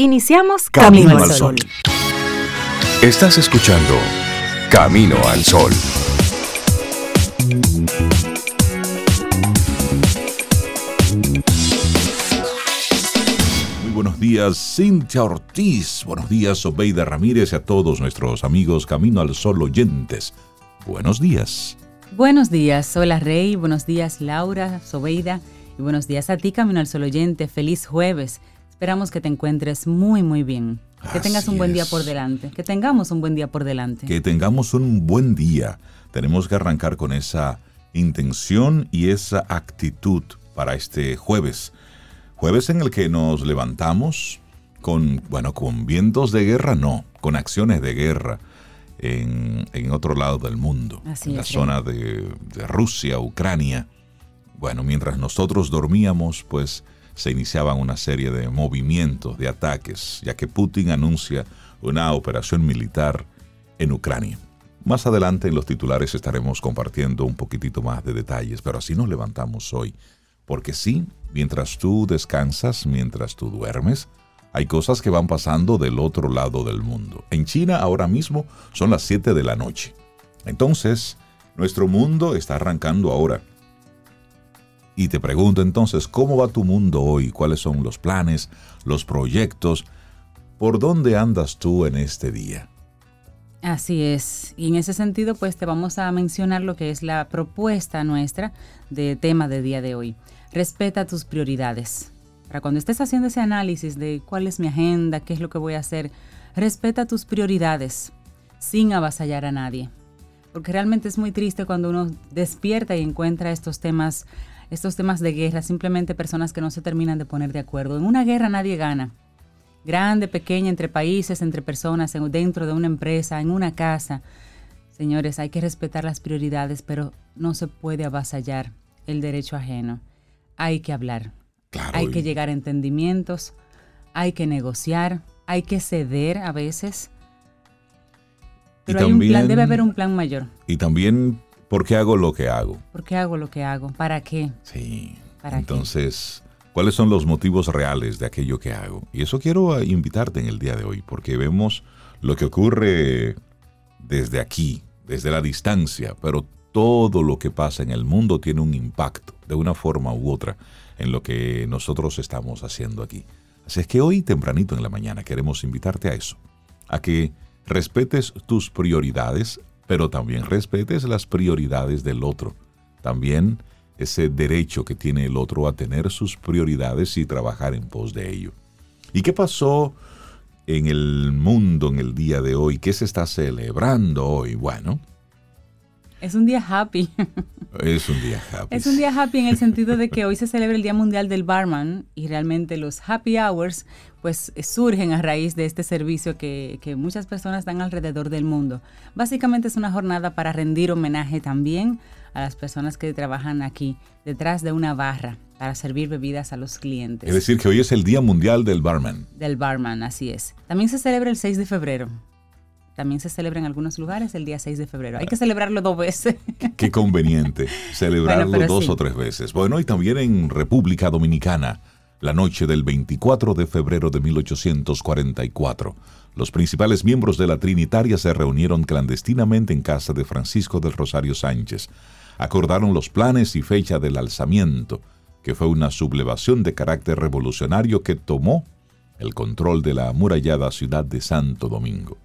Iniciamos Camino, al Sol. Estás escuchando Camino al Sol. Muy buenos días, Cintia Ortiz. Buenos días, Obeida Ramírez y a todos nuestros amigos Camino al Sol oyentes. Buenos días. Buenos días, hola Rey, buenos días Laura, Sobeida y buenos días a ti Camino al Sol oyente. Feliz jueves. Esperamos que te encuentres muy, muy bien. Que tengas un buen día por delante. Que tengamos un buen día por delante. Que tengamos un buen día. Tenemos que arrancar con esa intención y esa actitud para este jueves. Jueves en el que nos levantamos con, bueno, con vientos de guerra, no, con acciones de guerra en, otro lado del mundo, en la zona de, de Rusia, Ucrania. Bueno, mientras nosotros dormíamos, pues se iniciaban una serie de movimientos, de ataques, ya que Putin anuncia una operación militar en Ucrania. Más adelante en los titulares estaremos compartiendo un poquitito más de detalles, pero así nos levantamos hoy. Porque sí, mientras tú descansas, mientras tú duermes, hay cosas que van pasando del otro lado del mundo. En China ahora mismo son las 7 de la noche. Entonces, nuestro mundo está arrancando ahora. Y te pregunto entonces, ¿cómo va tu mundo hoy? ¿Cuáles son los planes, los proyectos? ¿Por dónde andas tú en este día? Así es. Y en ese sentido, pues te vamos a mencionar lo que es la propuesta nuestra de tema de día de hoy. Respeta tus prioridades. Para cuando estés haciendo ese análisis de cuál es mi agenda, qué es lo que voy a hacer, respeta tus prioridades sin avasallar a nadie. Porque realmente es muy triste cuando uno despierta y encuentra estos temas estos temas de guerra, simplemente personas que no se terminan de poner de acuerdo. En una guerra nadie gana. Grande, pequeña, entre países, entre personas, dentro de una empresa, en una casa. Señores, hay que respetar las prioridades, pero no se puede avasallar el derecho ajeno. Hay que hablar. hay que llegar a entendimientos, hay que negociar, hay que ceder a veces. Pero hay un plan, debe haber un plan mayor. Y también ¿Por qué hago lo que hago? ¿Por qué hago lo que hago? ¿Para qué? Sí. Entonces, ¿cuáles son los motivos reales de aquello que hago? Y eso quiero invitarte en el día de hoy, porque vemos lo que ocurre desde aquí, desde la distancia, pero todo lo que pasa en el mundo tiene un impacto, de una forma u otra, en lo que nosotros estamos haciendo aquí. Así es que hoy, tempranito en la mañana, queremos invitarte a eso, a que respetes tus prioridades, pero también respetes las prioridades del otro. También ese derecho que tiene el otro a tener sus prioridades y trabajar en pos de ello. ¿Y qué pasó en el mundo en el día de hoy? ¿Qué se está celebrando hoy? Bueno. Es un día happy. Es un día happy. Es un día happy en el sentido de que hoy se celebra el Día Mundial del Barman y realmente los happy hours pues surgen a raíz de este servicio que, que, muchas personas dan alrededor del mundo. Básicamente es una jornada para rendir homenaje también a las personas que trabajan aquí detrás de una barra para servir bebidas a los clientes. Es decir, que hoy es el Día Mundial del Barman. Del Barman, así es. También se celebra el 6 de febrero. También se celebra en algunos lugares el día 6 de febrero. Hay que celebrarlo dos veces. Qué conveniente celebrarlo dos o tres veces. Bueno, y también en República Dominicana la noche del 24 de febrero de 1844. Los principales miembros de la Trinitaria se reunieron clandestinamente en casa de Francisco del Rosario Sánchez. Acordaron los planes y fecha del alzamiento, que fue una sublevación de carácter revolucionario que tomó el control de la amurallada ciudad de Santo Domingo.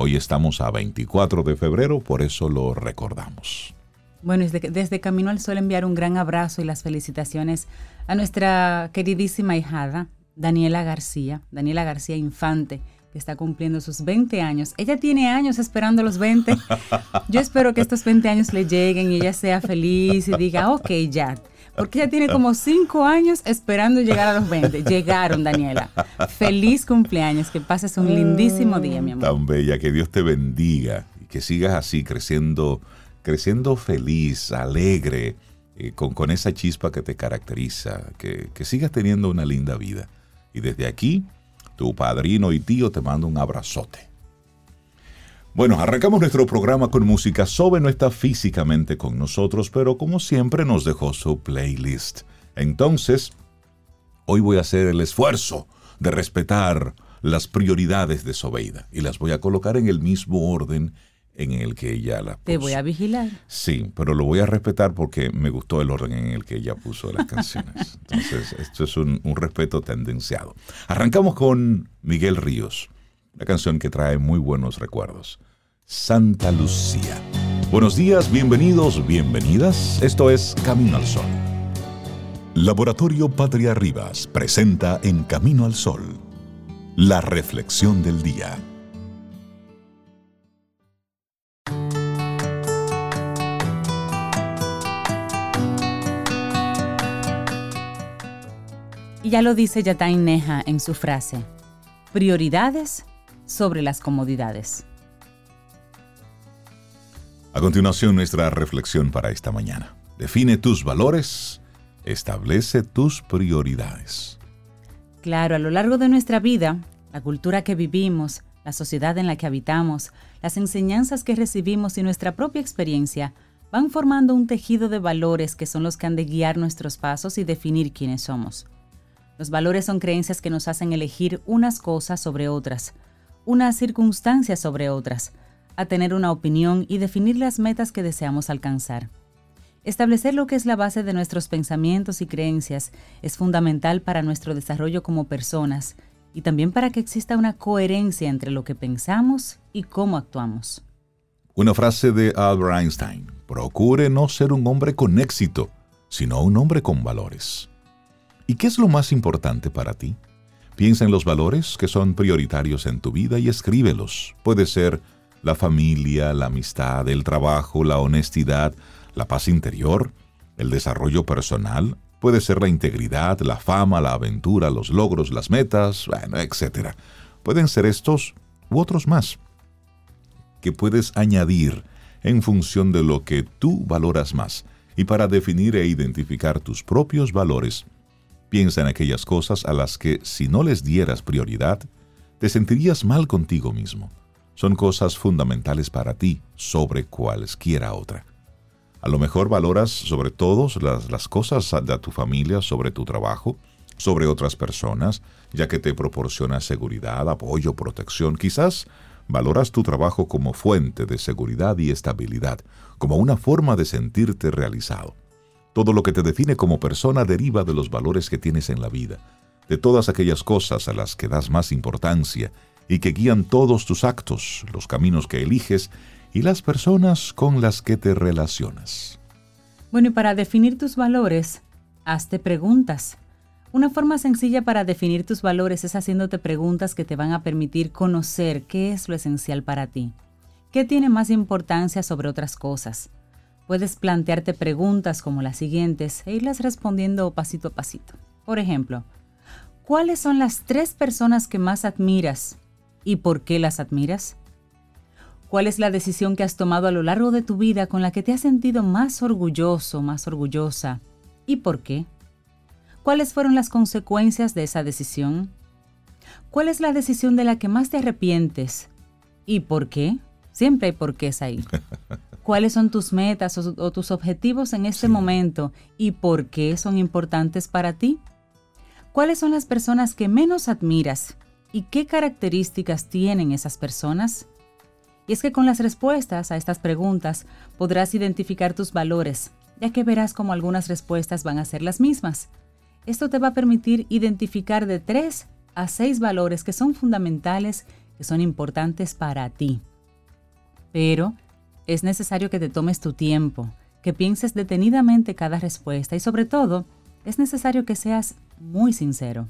Hoy estamos a 24 de febrero, por eso lo recordamos. Bueno, desde, desde Camino al Sol enviar un gran abrazo y las felicitaciones a nuestra queridísima hijada, Daniela García, Daniela García Infante, que está cumpliendo sus 20 años. Ella tiene años esperando los 20. Yo espero que estos 20 años le lleguen y ella sea feliz y diga, ok, ya. Porque ella tiene como 5 años esperando llegar a los 20. Llegaron, Daniela. Feliz cumpleaños, que pases un lindísimo día, mi amor. Tan bella, que Dios te bendiga y que sigas así creciendo creciendo feliz, alegre, eh, con, con, esa chispa que te caracteriza, que, que sigas teniendo una linda vida. Y desde aquí, tu padrino y tío te mando un abrazote. Bueno, arrancamos nuestro programa con música. Sobe no está físicamente con nosotros, pero como siempre nos dejó su playlist. Entonces, hoy voy a hacer el esfuerzo de respetar las prioridades de Sobeida y las voy a colocar en el mismo orden en el que ella las puso. Te voy a vigilar. Sí, pero lo voy a respetar porque me gustó el orden en el que ella puso las canciones. Entonces, esto es un, un respeto tendenciado. Arrancamos con Miguel Ríos, una canción que trae muy buenos recuerdos. Santa Lucía. Buenos días, bienvenidos, bienvenidas. Esto es Camino al Sol. Laboratorio Patria Rivas presenta En Camino al Sol, la reflexión del día. Y ya lo dice Yatain Neja en su frase, prioridades sobre las comodidades. A continuación, nuestra reflexión para esta mañana. Define tus valores, establece tus prioridades. Claro, a lo largo de nuestra vida, la cultura que vivimos, la sociedad en la que habitamos, las enseñanzas que recibimos y nuestra propia experiencia van formando un tejido de valores que son los que han de guiar nuestros pasos y definir quiénes somos. Los valores son creencias que nos hacen elegir unas cosas sobre otras, unas circunstancias sobre otras, a tener una opinión y definir las metas que deseamos alcanzar. Establecer lo que es la base de nuestros pensamientos y creencias es fundamental para nuestro desarrollo como personas y también para que exista una coherencia entre lo que pensamos y cómo actuamos. Una frase de Albert Einstein. Procure no ser un hombre con éxito, sino un hombre con valores. ¿Y qué es lo más importante para ti? Piensa en los valores que son prioritarios en tu vida y escríbelos. Puede ser la familia, la amistad, el trabajo, la honestidad, la paz interior, el desarrollo personal, puede ser la integridad, la fama, la aventura, los logros, las metas, bueno, etc. Pueden ser estos u otros más que puedes añadir en función de lo que tú valoras más. Y para definir e identificar tus propios valores, piensa en aquellas cosas a las que si no les dieras prioridad, te sentirías mal contigo mismo son cosas fundamentales para ti sobre cualesquiera otra. A lo mejor valoras sobre todo las, las cosas de tu familia, sobre tu trabajo, sobre otras personas, ya que te proporciona seguridad, apoyo, protección. Quizás valoras tu trabajo como fuente de seguridad y estabilidad, como una forma de sentirte realizado. Todo lo que te define como persona deriva de los valores que tienes en la vida, de todas aquellas cosas a las que das más importancia y que guían todos tus actos, los caminos que eliges y las personas con las que te relacionas. Bueno, y para definir tus valores, hazte preguntas. Una forma sencilla para definir tus valores es haciéndote preguntas que te van a permitir conocer qué es lo esencial para ti, qué tiene más importancia sobre otras cosas. Puedes plantearte preguntas como las siguientes e irlas respondiendo pasito a pasito. Por ejemplo, ¿cuáles son las tres personas que más admiras y por qué las admiras? ¿Cuál es la decisión que has tomado a lo largo de tu vida con la que te has sentido más orgulloso, más orgullosa? ¿Y por qué? ¿Cuáles fueron las consecuencias de esa decisión? ¿Cuál es la decisión de la que más te arrepientes? ¿Y por qué? Siempre hay porqués ahí. ¿Cuáles son tus metas o, tus objetivos en este momento y por qué son importantes para ti? ¿Cuáles son las personas que menos admiras ¿Y qué características tienen esas personas? Y es que con las respuestas a estas preguntas podrás identificar tus valores, ya que verás cómo algunas respuestas van a ser las mismas. Esto te va a permitir identificar de tres a seis valores que son fundamentales, que son importantes para ti. Pero es necesario que te tomes tu tiempo, que pienses detenidamente cada respuesta y sobre todo, es necesario que seas muy sincero.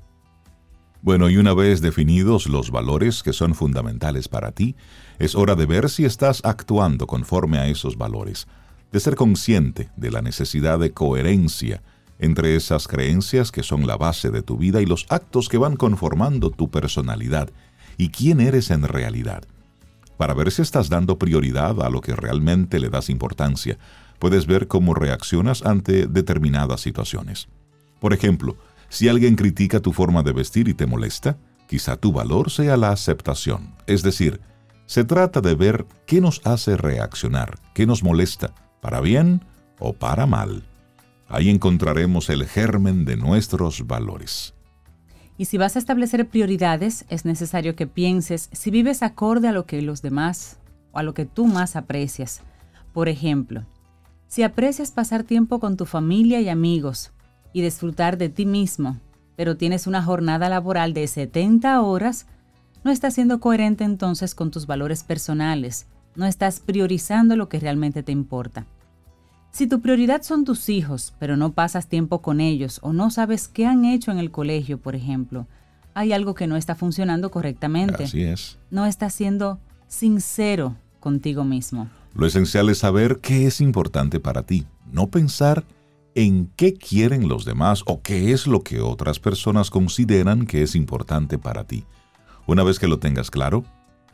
Bueno, y una vez definidos los valores que son fundamentales para ti, es hora de ver si estás actuando conforme a esos valores, de ser consciente de la necesidad de coherencia entre esas creencias que son la base de tu vida y los actos que van conformando tu personalidad y quién eres en realidad. Para ver si estás dando prioridad a lo que realmente le das importancia, puedes ver cómo reaccionas ante determinadas situaciones. Por ejemplo, si alguien critica tu forma de vestir y te molesta, quizá tu valor sea la aceptación. Es decir, se trata de ver qué nos hace reaccionar, qué nos molesta, para bien o para mal. Ahí encontraremos el germen de nuestros valores. Y si vas a establecer prioridades, es necesario que pienses si vives acorde a lo que los demás o a lo que tú más aprecias. Por ejemplo, si aprecias pasar tiempo con tu familia y amigos y disfrutar de ti mismo, pero tienes una jornada laboral de 70 horas, no estás siendo coherente entonces con tus valores personales, no estás priorizando lo que realmente te importa. Si tu prioridad son tus hijos, pero no pasas tiempo con ellos o no sabes qué han hecho en el colegio, por ejemplo, hay algo que no está funcionando correctamente. Así es. No estás siendo sincero contigo mismo. Lo esencial es saber qué es importante para ti, no pensar en qué quieren los demás o qué es lo que otras personas consideran que es importante para ti. Una vez que lo tengas claro,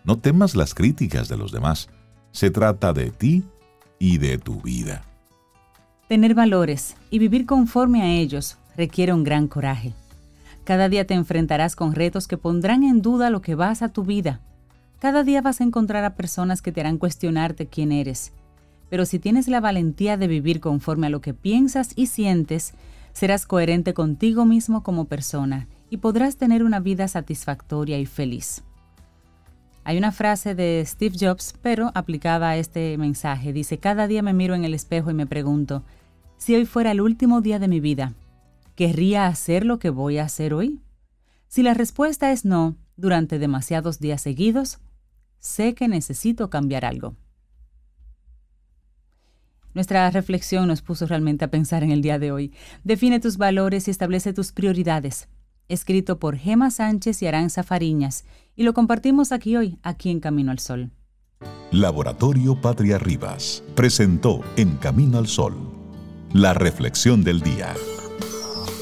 no temas las críticas de los demás. Se trata de ti y de tu vida. Tener valores y vivir conforme a ellos requiere un gran coraje. Cada día te enfrentarás con retos que pondrán en duda lo que vas a tu vida. Cada día vas a encontrar a personas que te harán cuestionarte quién eres. Pero si tienes la valentía de vivir conforme a lo que piensas y sientes, serás coherente contigo mismo como persona y podrás tener una vida satisfactoria y feliz. Hay una frase de Steve Jobs, pero aplicada a este mensaje. Dice, cada día me miro en el espejo y me pregunto, si hoy fuera el último día de mi vida, ¿querría hacer lo que voy a hacer hoy? Si la respuesta es no, durante demasiados días seguidos, sé que necesito cambiar algo. Nuestra reflexión nos puso realmente a pensar en el día de hoy. Define tus valores y establece tus prioridades escrito por Gema Sánchez y Aranza Fariñas, y lo compartimos aquí hoy, aquí en Camino al Sol. Laboratorio Patria Rivas presentó En Camino al Sol, la reflexión del día.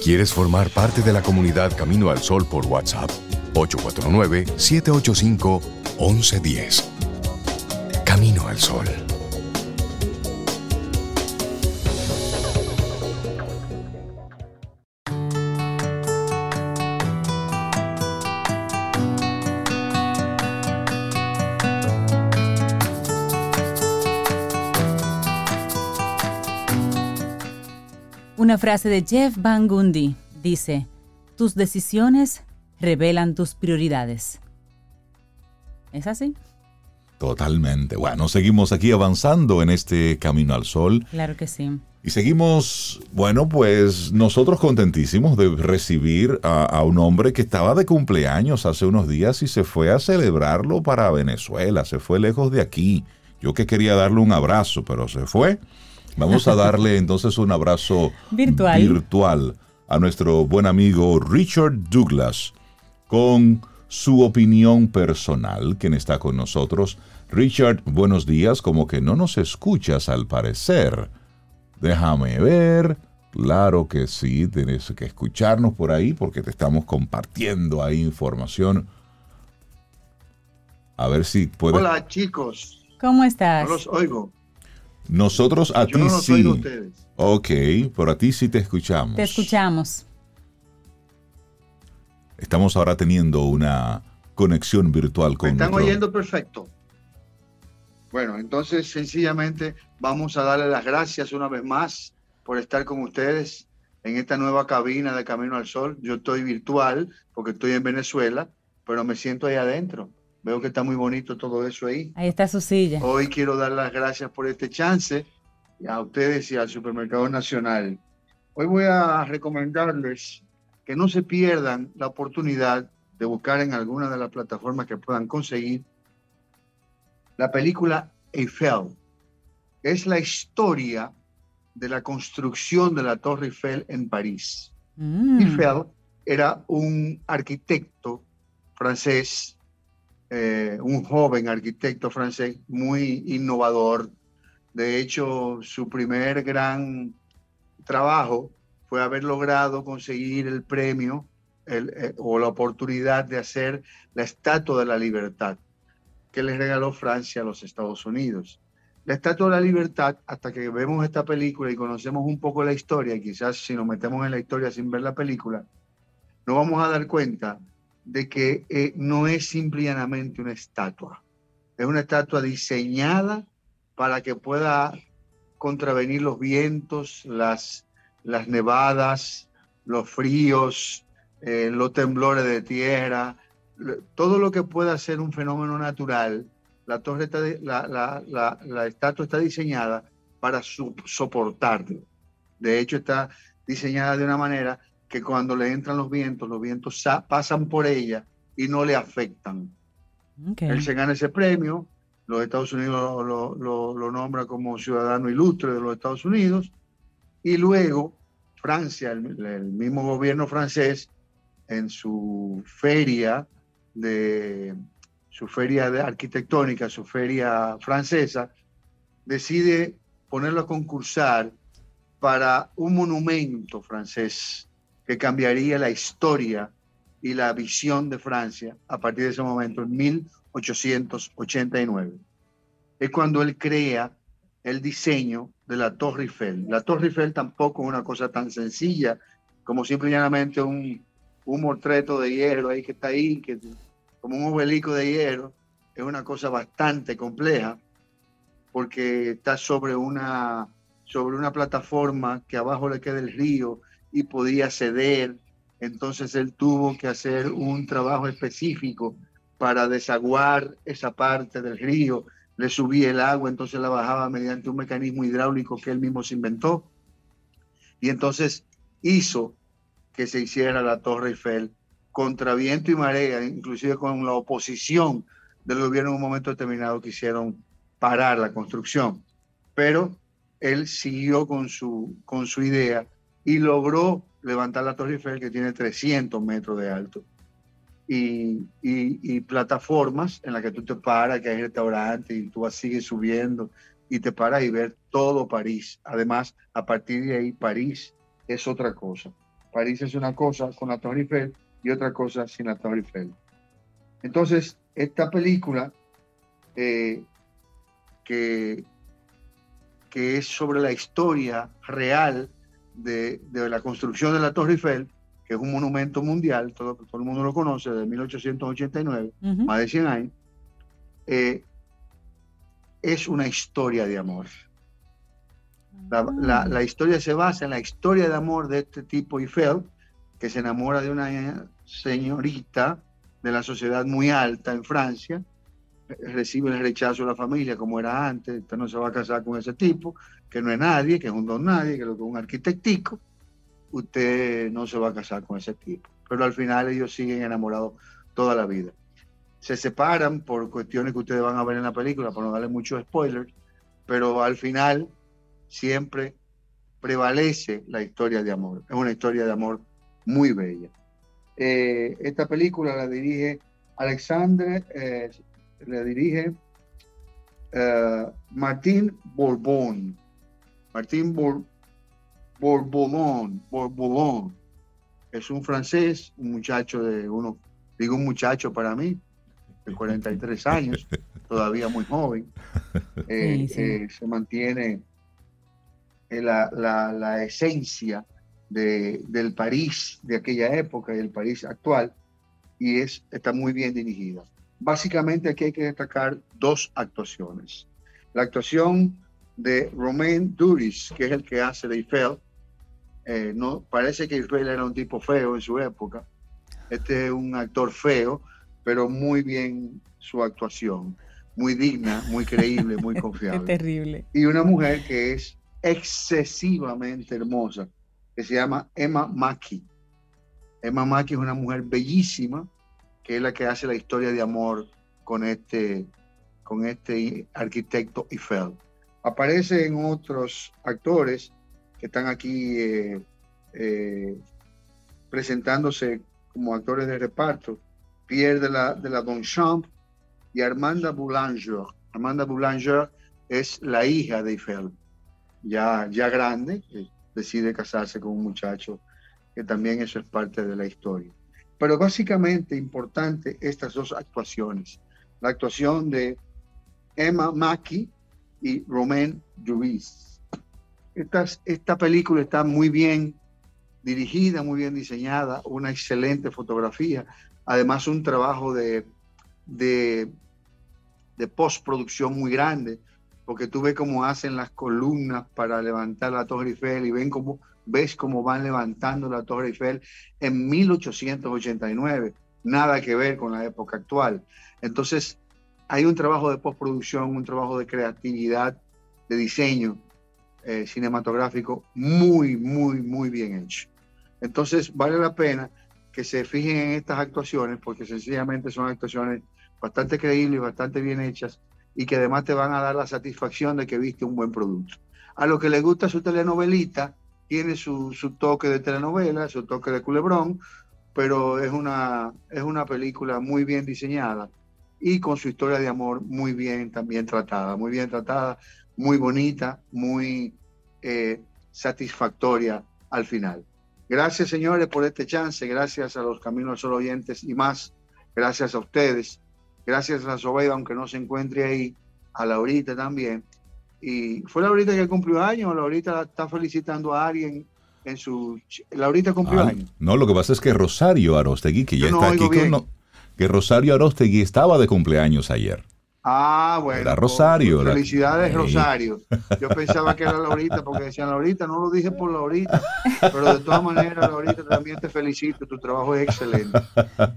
¿Quieres formar parte de la comunidad Camino al Sol por WhatsApp? 849-785-1110. Camino al Sol. Una frase de Jeff Van Gundy dice, tus decisiones revelan tus prioridades. ¿Es así? Totalmente. Bueno, seguimos aquí avanzando en este camino al sol. Claro que sí. Y seguimos, bueno, pues nosotros contentísimos de recibir a, a, un hombre que estaba de cumpleaños hace unos días y se fue a celebrarlo para Venezuela, se fue lejos de aquí. Yo que quería darle un abrazo, pero se fue. Vamos a darle entonces un abrazo virtual. virtual a nuestro buen amigo Richard Douglas con su opinión personal, quien está con nosotros. Richard, buenos días, como que no nos escuchas al parecer. Déjame ver. Claro que sí, tienes que escucharnos por ahí porque te estamos compartiendo ahí información. A ver si puedes. Hola chicos. ¿Cómo estás? No los oigo. Nosotros a Yo ti no sí. oigo a ustedes. Ok, pero a ti sí te escuchamos. Te escuchamos. Estamos ahora teniendo una conexión virtual ¿Me con están nuestro- oyendo perfecto? Bueno, entonces sencillamente vamos a darle las gracias una vez más por estar con ustedes en esta nueva cabina de Camino al Sol. Yo estoy virtual porque estoy en Venezuela, pero me siento ahí adentro. Veo que está muy bonito todo eso ahí. Ahí está su silla. Hoy quiero dar las gracias por este chance a ustedes y al Supermercado Nacional. Hoy voy a recomendarles que no se pierdan la oportunidad de buscar en alguna de las plataformas que puedan conseguir la película Eiffel. Es la historia de la construcción de la Torre Eiffel en París. Mm. Eiffel era un arquitecto francés, eh, un joven arquitecto francés muy innovador. De hecho, su primer gran trabajo fue haber logrado conseguir el premio eh, o la oportunidad de hacer la Estatua de la Libertad que le regaló Francia a los Estados Unidos. La Estatua de la Libertad, hasta que vemos esta película y conocemos un poco la historia, y quizás si nos metemos en la historia sin ver la película, nos vamos a dar cuenta de que eh, no es simplemente una estatua. Es una estatua diseñada para que pueda contravenir los vientos, las, las nevadas, los fríos, eh, los temblores de tierra, todo lo que pueda ser un fenómeno natural, la torre está, la, la, la, estatua está diseñada para soportarlo. De hecho, está diseñada de una manera que cuando le entran los vientos, los vientos pasan por ella y no le afectan. Él se gana ese premio, los Estados Unidos lo, lo, nombra como ciudadano ilustre de los Estados Unidos, y luego Francia, el, mismo gobierno francés, en su feria de su feria de arquitectónica, su feria francesa, decide ponerlo a concursar para un monumento francés que cambiaría la historia y la visión de Francia a partir de ese momento, en 1889. Es cuando él crea el diseño de la Torre Eiffel. La Torre Eiffel tampoco es una cosa tan sencilla como simplemente un, un mortreto de hierro ahí que está ahí, que, como un obelisco de hierro. Es una cosa bastante compleja porque está sobre una, sobre una plataforma que abajo le queda el río y podía ceder. Entonces él tuvo que hacer un trabajo específico para desaguar esa parte del río le subía el agua, entonces la bajaba mediante un mecanismo hidráulico que él mismo se inventó. Y entonces hizo que se hiciera la Torre Eiffel contra viento y marea, inclusive con la oposición del gobierno en un momento determinado quisieron parar la construcción. Pero él siguió con su, con su idea y logró levantar la Torre Eiffel que tiene 300 metros de alto y, plataformas en las que tú te paras, que hay restaurantes y tú sigues subiendo y te paras y ver todo París. Además, a partir de ahí, París es otra cosa. París es una cosa con la Torre Eiffel y otra cosa sin la Torre Eiffel. Entonces, esta película, eh, que, que es sobre la historia real de, de la construcción de la Torre Eiffel, que es un monumento mundial, todo, todo el mundo lo conoce, de 1889, más de 100 años, eh, es una historia de amor. Ah. La, historia se basa en la historia de amor de este tipo Eiffel, que se enamora de una señorita de la sociedad muy alta en Francia, recibe el rechazo de la familia como era antes, usted no se va a casar con ese tipo, que no es nadie, que es un don nadie, que es un arquitectico, usted no se va a casar con ese tipo. Pero al final ellos siguen enamorados toda la vida. Se separan por cuestiones que ustedes van a ver en la película, para no darle muchos spoilers, pero al final siempre prevalece la historia de amor. Es una historia de amor muy bella. Eh, esta película la dirige Alexandre, eh, la dirige eh, Martín Bourbon. Martín Bourbon Bourboulon, Es un francés, un muchacho de uno, digo un muchacho para mí, de 43 años, todavía muy joven. Eh, eh, se mantiene la, la, esencia de, del París de aquella época y el París actual y es, está muy bien dirigida. Básicamente aquí hay que destacar dos actuaciones. La actuación de Romain Duris, que es el que hace de Eiffel, eh, no, parece que Israel era un tipo feo en su época. Este es un actor feo, pero muy bien su actuación. Muy digna, muy creíble, muy confiable. terrible. Y una mujer que es excesivamente hermosa, que se llama Emma Mackey. Emma Mackey es una mujer bellísima, que es la que hace la historia de amor con este, con este arquitecto Eiffel. Aparece en otros actores, que están aquí eh, eh, presentándose como actores de reparto, Pierre de la, de la y Armanda Boulanger. Armanda Boulanger es la hija de Eiffel, ya, ya grande, que decide casarse con un muchacho, que también eso es parte de la historia. Pero básicamente importante estas dos actuaciones, la actuación de Emma Mackey y Romain Duris esta, película está muy bien dirigida, muy bien diseñada, una excelente fotografía, además un trabajo de, de, postproducción muy grande, porque tú ves cómo hacen las columnas para levantar la Torre Eiffel y ven cómo ves cómo van levantando la Torre Eiffel en 1889, nada que ver con la época actual. Entonces, hay un trabajo de postproducción, un trabajo de creatividad, de diseño eh, cinematográfico muy, muy, muy bien hecho. Entonces, vale la pena que se fijen en estas actuaciones, porque sencillamente son actuaciones bastante creíbles, bastante bien hechas, y que además te van a dar la satisfacción de que viste un buen producto. A lo que le gusta su telenovelita, tiene su, toque de telenovela, su toque de culebrón, pero es una, es una película muy bien diseñada y con su historia de amor muy bien también tratada, muy bien tratada, muy bonita, muy eh, satisfactoria al final. Gracias, señores, por este chance. Gracias a los Caminos Solo oyentes y más. Gracias a ustedes. Gracias a Sobeida, aunque no se encuentre ahí. A Laurita también. Y fue Laurita que cumplió años. Laurita está felicitando a alguien en su. Laurita cumplió ah, años. No, lo que pasa es que Rosario Arostegui, que ya está aquí con. Que Rosario Arostegui estaba de cumpleaños ayer. Ah, bueno. Era Rosario. felicidades, Rosario. Yo pensaba que era Laurita, porque decían Laurita, no lo dije por Laurita, pero de todas maneras, Laurita, también te felicito, tu trabajo es excelente.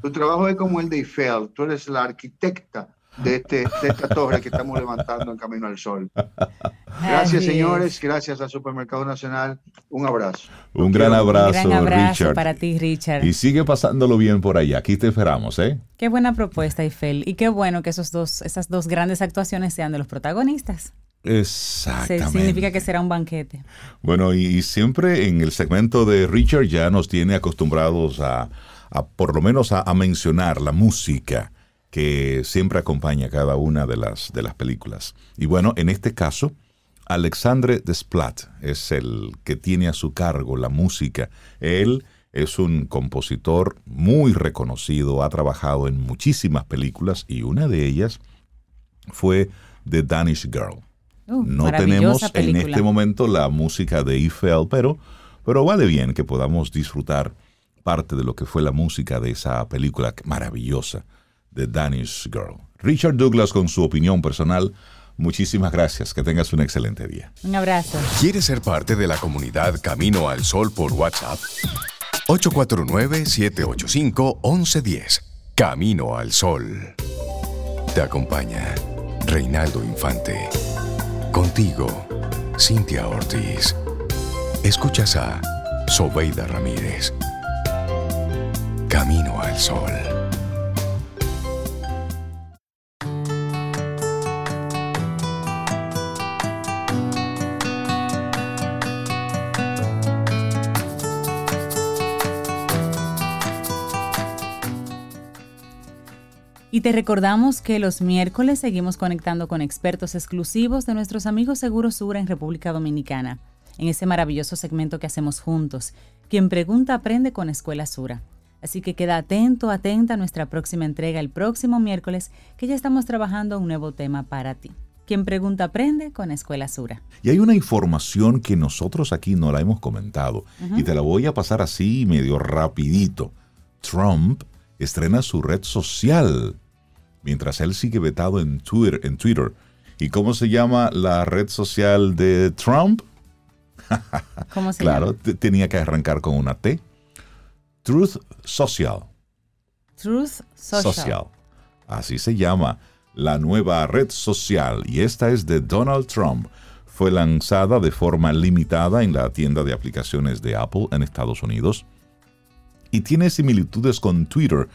Tu trabajo es como el de Eiffel, tú eres la arquitecta de, este, de esta torre que estamos levantando en Camino al Sol. Gracias, señores. Gracias al Supermercado Nacional. Un abrazo. Un gran abrazo, Un gran abrazo para ti, Richard. Y sigue pasándolo bien por allá. Aquí te esperamos, ¿eh? Qué buena propuesta, Eiffel. Y qué bueno que esos dos, esas dos grandes actuaciones sean de los protagonistas. Exactamente. significa que será un banquete. Bueno, y, siempre en el segmento de Richard ya nos tiene acostumbrados a, por lo menos a, a mencionar la música que siempre acompaña cada una de las, de las películas. Y bueno, en este caso, Alexandre Desplat es el que tiene a su cargo la música. Él es un compositor muy reconocido, ha trabajado en muchísimas películas y una de ellas fue The Danish Girl. Uh, no tenemos en este momento la música de Eiffel, pero, pero vale bien que podamos disfrutar parte de lo que fue la música de esa película maravillosa. The Danish Girl. Richard Douglas con su opinión personal. Muchísimas gracias. Que tengas un excelente día. Un abrazo. ¿Quieres ser parte de la comunidad Camino al Sol por WhatsApp? 849-785-1110. Camino al Sol. Te acompaña Reinaldo Infante. Contigo, Cintia Ortiz. Escuchas a Sobeida Ramírez. Camino al Sol. Y te recordamos que los miércoles seguimos conectando con expertos exclusivos de nuestros amigos Seguros Sura en República Dominicana, en ese maravilloso segmento que hacemos juntos. Quien pregunta aprende con Escuela Sura. Así que queda atento, atenta a nuestra próxima entrega el próximo miércoles, que ya estamos trabajando un nuevo tema para ti. Quien pregunta aprende con Escuela Sura. Y hay una información que nosotros aquí no la hemos comentado y te la voy a pasar así medio rapidito. Trump estrena su red social mientras él sigue vetado en Twitter. En Twitter. ¿Y cómo se llama la red social de Trump? ¿Cómo se claro, tenía que arrancar con una T. Truth Social. Truth Social. Así se llama la nueva red social y esta es de Donald Trump. Fue lanzada de forma limitada en la tienda de aplicaciones de Apple en Estados Unidos y tiene similitudes con Twitter,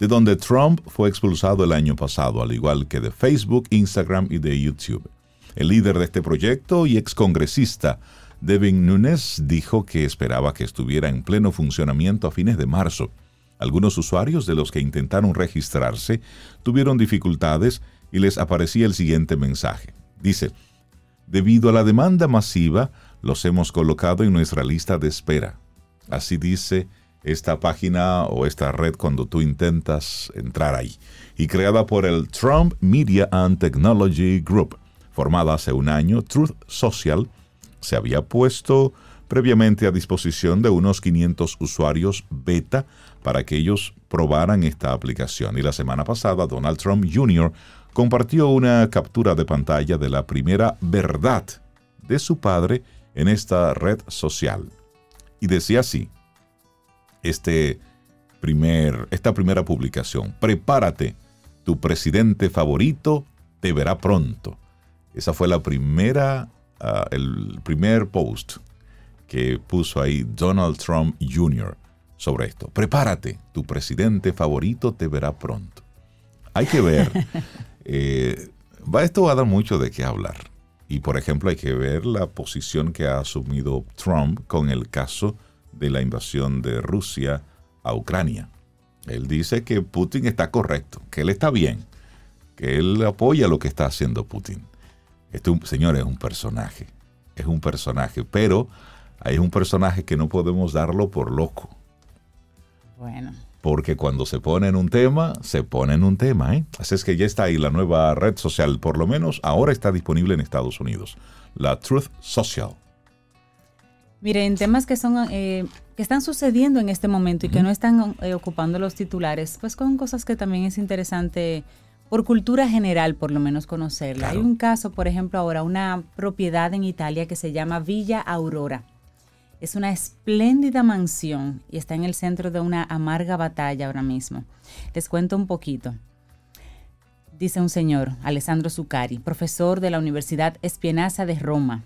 de donde Trump fue expulsado el año pasado, al igual que de Facebook, Instagram y de YouTube. El líder de este proyecto y excongresista, Devin Nunes, dijo que esperaba que estuviera en pleno funcionamiento a fines de marzo. Algunos usuarios de los que intentaron registrarse tuvieron dificultades y les aparecía el siguiente mensaje. Dice, debido a la demanda masiva, los hemos colocado en nuestra lista de espera. Así dice esta página o esta red cuando tú intentas entrar ahí. Y creada por el Trump Media and Technology Group, formada hace un año, Truth Social se había puesto previamente a disposición de unos 500 usuarios beta para que ellos probaran esta aplicación. Y la semana pasada, Donald Trump Jr. compartió una captura de pantalla de la primera verdad de su padre en esta red social. Y decía así, este primer, esta primera publicación, prepárate, tu presidente favorito te verá pronto. Esa fue la primera, ah, el primer post que puso ahí Donald Trump Jr. sobre esto. Prepárate, tu presidente favorito te verá pronto. Hay que ver, eh, esto va a dar mucho de qué hablar. Y por ejemplo hay que ver la posición que ha asumido Trump con el caso de la invasión de Rusia a Ucrania. Él dice que Putin está correcto, que él está bien, que él apoya lo que está haciendo Putin. Este señor es un personaje, es un personaje, pero hay un personaje que no podemos darlo por loco. Bueno. Porque cuando se pone en un tema, se pone en un tema. ¿eh? Así es que ya está ahí la nueva red social, por lo menos ahora está disponible en Estados Unidos, la Truth Social. Miren, temas que son eh, que están sucediendo en este momento y que no están eh, ocupando los titulares, pues con cosas que también es interesante por cultura general, por lo menos conocerla. Hay un caso, por ejemplo, ahora, una propiedad en Italia que se llama Villa Aurora. Es una espléndida mansión y está en el centro de una amarga batalla ahora mismo. Les cuento un poquito. Dice un señor, Alessandro Zuccari, profesor de la Universidad Espienazza de Roma.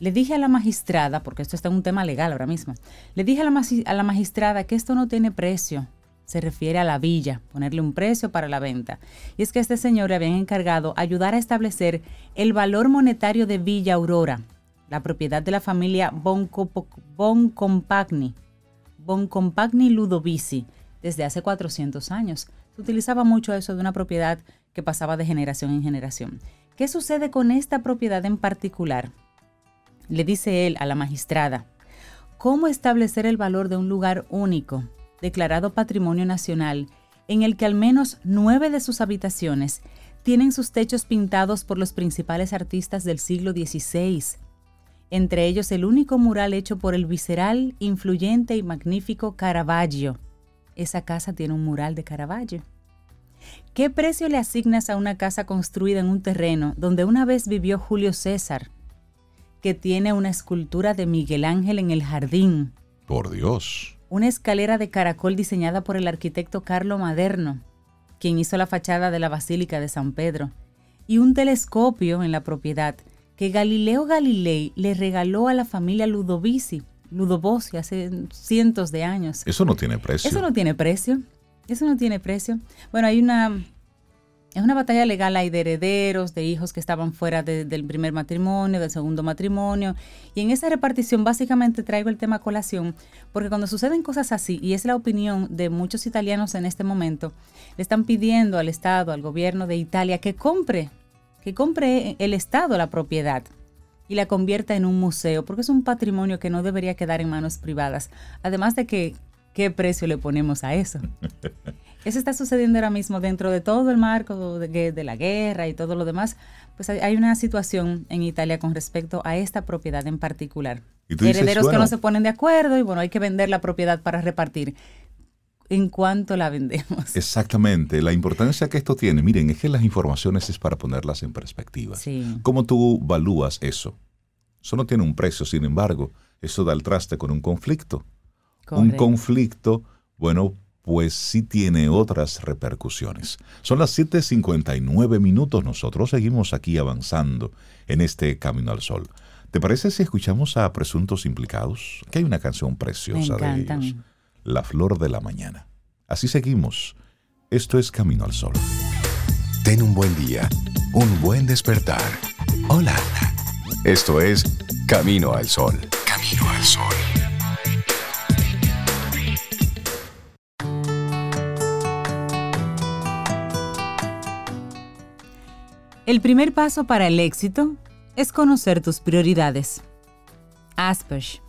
Le dije a la magistrada, porque esto está en un tema legal ahora mismo, le dije a la, magistrada que esto no tiene precio, se refiere a la villa, ponerle un precio para la venta. Y es que este señor le habían encargado ayudar a establecer el valor monetario de Villa Aurora, la propiedad de la familia Boncompagni, Boncompagni Ludovici, desde hace 400 años. Se utilizaba mucho eso de una propiedad que pasaba de generación en generación. ¿Qué sucede con esta propiedad en particular? Le dice él a la magistrada, ¿cómo establecer el valor de un lugar único declarado Patrimonio Nacional, en el que al menos nueve de sus habitaciones tienen sus techos pintados por los principales artistas del siglo XVI, entre ellos el único mural hecho por el visceral, influyente y magnífico Caravaggio. Esa casa tiene un mural de Caravaggio. ¿Qué precio le asignas a una casa construida en un terreno donde una vez vivió Julio César, que tiene una escultura de Miguel Ángel en el jardín? Por Dios una escalera de caracol diseñada por el arquitecto Carlo Maderno, quien hizo la fachada de la Basílica de San Pedro, y un telescopio en la propiedad que Galileo Galilei le regaló a la familia Ludovici, Ludovici hace cientos de años. Eso no tiene precio. Eso no tiene precio. Eso no tiene precio. Bueno, hay una es una batalla legal, hay de herederos, de hijos que estaban fuera del primer matrimonio, del segundo matrimonio. Y en esa repartición básicamente traigo el tema colación, porque cuando suceden cosas así, y es la opinión de muchos italianos en este momento, le están pidiendo al Estado, al gobierno de Italia, que compre, que compre el Estado la propiedad y la convierta en un museo, porque es un patrimonio que no debería quedar en manos privadas. Además de que, ¿qué precio le ponemos a eso? Eso está sucediendo ahora mismo dentro de todo el marco de, la guerra y todo lo demás. Pues hay, una situación en Italia con respecto a esta propiedad en particular. Herederos que no se ponen de acuerdo y bueno, hay que vender la propiedad para repartir. ¿En cuánto la vendemos? Exactamente. La importancia que esto tiene, miren, es que las informaciones es para ponerlas en perspectiva. Sí. ¿Cómo tú valúas eso? Eso no tiene un precio, sin embargo, eso da el traste con un conflicto. Un conflicto, bueno, pues sí tiene otras repercusiones. Son las 7.59 minutos, nosotros seguimos aquí avanzando en este Camino al Sol. ¿Te parece si escuchamos a Presuntos Implicados? Que hay una canción preciosa de ellos. La Flor de la Mañana. Así seguimos. Esto es Camino al Sol. Ten un buen día, un buen despertar. Hola. Esto es Camino al Sol. Camino al Sol. El primer paso para el éxito es conocer tus prioridades. Asperge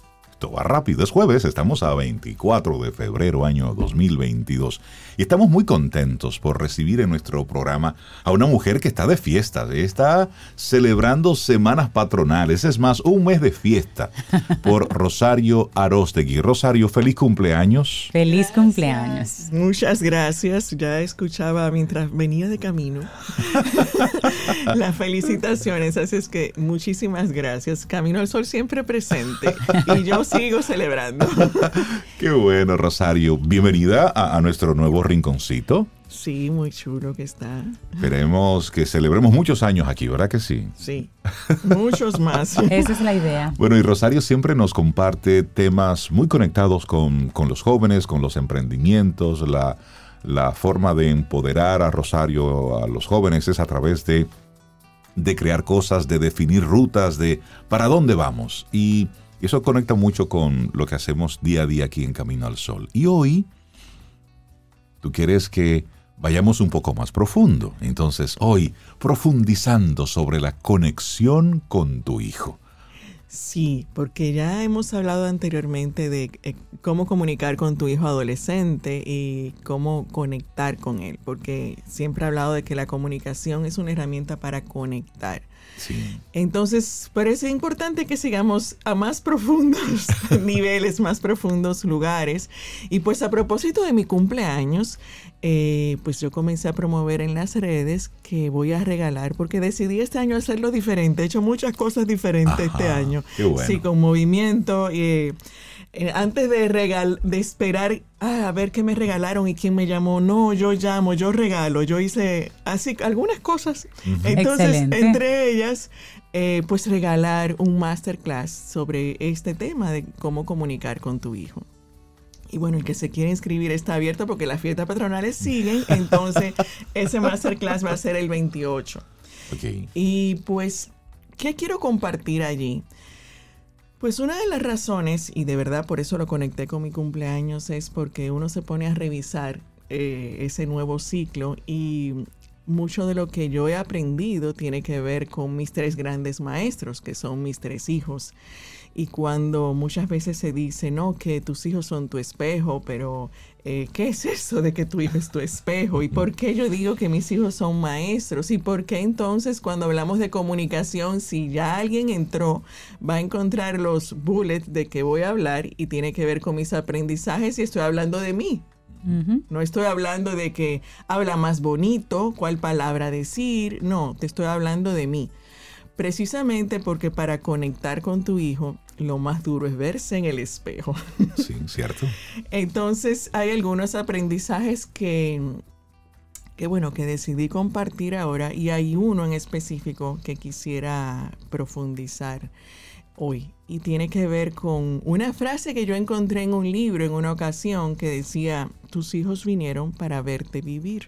va rápido, es jueves, estamos a 24 de febrero año 2022 y estamos muy contentos por recibir en nuestro programa a una mujer que está de fiesta, está celebrando semanas patronales, es más, un mes de fiesta por Rosario Arostegui. Rosario, feliz cumpleaños. Feliz cumpleaños. Muchas gracias, ya escuchaba mientras venía de camino las felicitaciones, así es que muchísimas gracias. Camino al Sol siempre presente y yo sigo celebrando. Qué bueno, Rosario. Bienvenida a, a nuestro nuevo rinconcito. Sí, muy chulo que está. Esperemos que celebremos muchos años aquí, ¿verdad que sí? Sí, muchos más. Esa es la idea. Bueno, y Rosario siempre nos comparte temas muy conectados con, con los jóvenes, con los emprendimientos, la, la forma de empoderar a Rosario, a los jóvenes, es a través de, de crear cosas, de definir rutas, de para dónde vamos. Y eso conecta mucho con lo que hacemos día a día aquí en Camino al Sol. Y hoy, tú quieres que vayamos un poco más profundo. Entonces, hoy, profundizando sobre la conexión con tu hijo. Sí, porque ya hemos hablado anteriormente de eh, cómo comunicar con tu hijo adolescente y cómo conectar con él, porque siempre he hablado de que la comunicación es una herramienta para conectar. Sí. Entonces, parece importante que sigamos a más profundos niveles, más profundos lugares. Y pues a propósito de mi cumpleaños, eh, pues yo comencé a promover en las redes que voy a regalar, porque decidí este año hacerlo diferente. He hecho muchas cosas diferentes este Ajá, año. qué bueno. Sí, con movimiento. eh, eh, antes de, regal de esperar ah, a ver qué me regalaron y quién me llamó, no, yo llamo, yo regalo, yo hice así algunas cosas. Entonces, Excelente. entre ellas, eh, pues regalar un masterclass sobre este tema de cómo comunicar con tu hijo. Y bueno, el que se quiere inscribir está abierto porque las fiestas patronales siguen, entonces ese masterclass va a ser el 28. Ok. Y pues, ¿qué quiero compartir allí? Pues una de las razones, y de verdad por eso lo conecté con mi cumpleaños, es porque uno se pone a revisar eh, ese nuevo ciclo y mucho de lo que yo he aprendido tiene que ver con mis tres grandes maestros, que son mis tres hijos. Y cuando muchas veces se dice, no, que tus hijos son tu espejo, pero eh, ¿qué es eso de que tu hijo es tu espejo? ¿Y por qué yo digo que mis hijos son maestros? ¿Y por qué entonces cuando hablamos de comunicación, si ya alguien entró, va a encontrar los bullets de que voy a hablar y tiene que ver con mis aprendizajes y estoy hablando de mí? No estoy hablando de que habla más bonito, cuál palabra decir, no, te estoy hablando de mí. Precisamente porque para conectar con tu hijo, lo más duro es verse en el espejo. Sí, ¿cierto? Entonces hay algunos aprendizajes que, que, bueno, que decidí compartir ahora y hay uno en específico que quisiera profundizar hoy y tiene que ver con una frase que yo encontré en un libro en una ocasión que decía, tus hijos vinieron para verte vivir.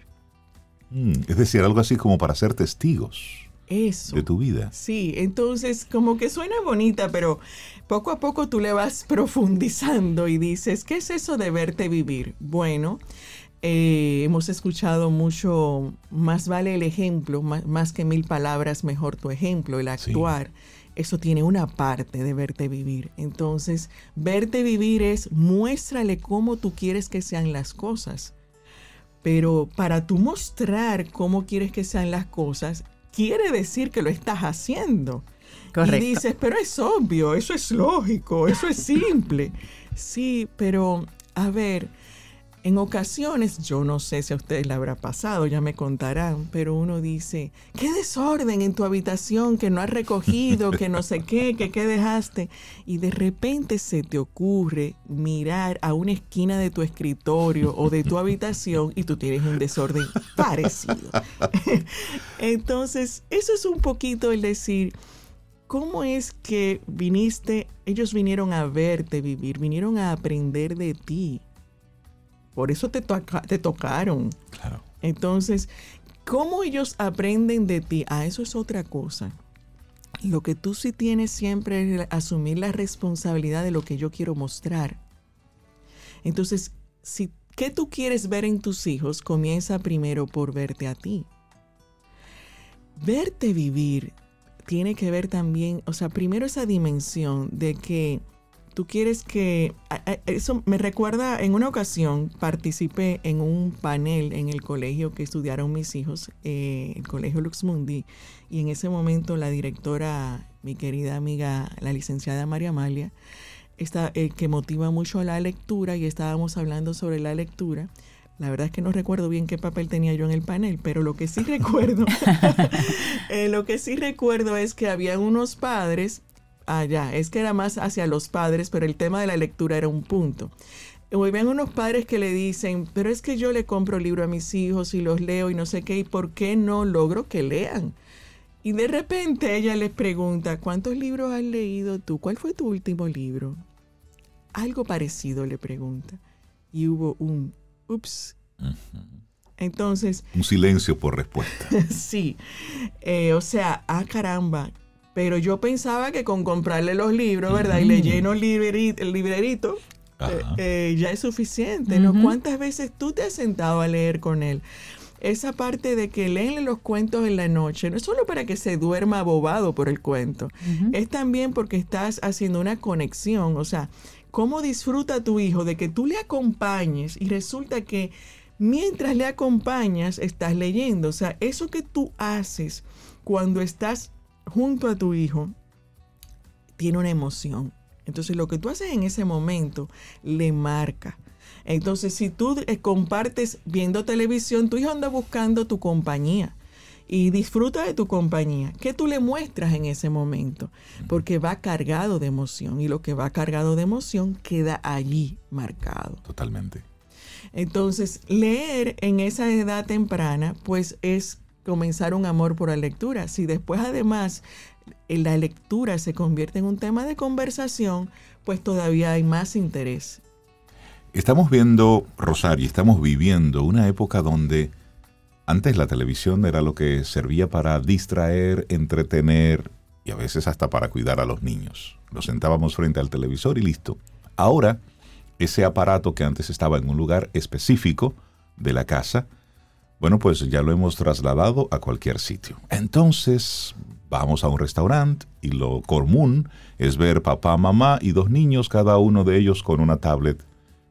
Mm, es decir, algo así como para ser testigos Eso. de tu vida. Sí, entonces como que suena bonita, pero poco a poco tú le vas profundizando y dices, ¿qué es eso de verte vivir? Bueno, eh, hemos escuchado mucho, más vale el ejemplo, más, más que mil palabras, mejor tu ejemplo, el Sí. Eso tiene una parte de verte vivir. Entonces, verte vivir es muéstrale cómo tú quieres que sean las cosas. Pero para tú mostrar cómo quieres que sean las cosas, quiere decir que lo estás haciendo. Correcto. Y dices, pero es obvio, eso es lógico, eso es simple. Sí, pero a ver, en ocasiones, yo no sé si a ustedes le habrá pasado, ya me contarán, pero uno dice, qué desorden en tu habitación, que no has recogido, que no sé qué, que qué dejaste. Y de repente se te ocurre mirar a una esquina de tu escritorio o de tu habitación y tú tienes un desorden parecido. Entonces, eso es un poquito el decir, ¿cómo es que viniste? Ellos vinieron a verte vivir, vinieron a aprender de ti. Por eso te, toca- te tocaron. Claro. Entonces, ¿cómo ellos aprenden de ti? Ah, eso es otra cosa. Lo que tú sí tienes siempre es asumir la responsabilidad de lo que yo quiero mostrar. Entonces, si qué tú quieres ver en tus hijos, comienza primero por verte a ti. Verte vivir tiene que ver también, o sea, primero esa dimensión de que tú quieres que, eso me recuerda, en una ocasión participé en un panel en el colegio que estudiaron mis hijos, eh, el colegio Lux Mundi, y en ese momento la directora, mi querida amiga, la licenciada María Amalia, está, eh, que motiva mucho la lectura y estábamos hablando sobre la lectura. La verdad es que no recuerdo bien qué papel tenía yo en el panel, pero lo que sí recuerdo, eh, lo que sí recuerdo es que había unos padres Ah, ya, es que era más hacia los padres, pero el tema de la lectura era un punto. Hoy ven unos padres que le dicen, pero es que yo le compro libro a mis hijos y los leo y no sé qué, ¿y por qué no logro que lean? Y de repente ella les pregunta, ¿cuántos libros has leído tú? ¿Cuál fue tu último libro? Algo parecido le pregunta. Y hubo un, ups. Entonces... Un silencio por respuesta. sí. Eh, o sea, ah, caramba. Pero yo pensaba que con comprarle los libros, ¿verdad? Y le lleno el librerito, eh, eh, ya es suficiente, ¿no? ¿Cuántas veces tú te has sentado a leer con él? Esa parte de que leen los cuentos en la noche, no es solo para que se duerma abobado por el cuento, es también porque estás haciendo una conexión, o sea, cómo disfruta tu hijo de que tú le acompañes y resulta que mientras le acompañas estás leyendo, o sea, eso que tú haces cuando estás junto a tu hijo tiene una emoción. Entonces lo que tú haces en ese momento le marca. Entonces si tú eh, compartes viendo televisión, tu hijo anda buscando tu compañía y disfruta de tu compañía. ¿Qué tú le muestras en ese momento? Porque va cargado de emoción y lo que va cargado de emoción queda allí marcado. Totalmente. Entonces, leer en esa edad temprana, pues es comenzar un amor por la lectura. Si después además la lectura se convierte en un tema de conversación, pues todavía hay más interés. Estamos viendo, Rosario, estamos viviendo una época donde antes la televisión era lo que servía para distraer, entretener y a veces hasta para cuidar a los niños. Nos sentábamos frente al televisor y listo. Ahora, ese aparato que antes estaba en un lugar específico de la casa, bueno, pues ya lo hemos trasladado a cualquier sitio. Entonces, vamos a un restaurante y lo común es ver papá, mamá y dos niños, cada uno de ellos con una tablet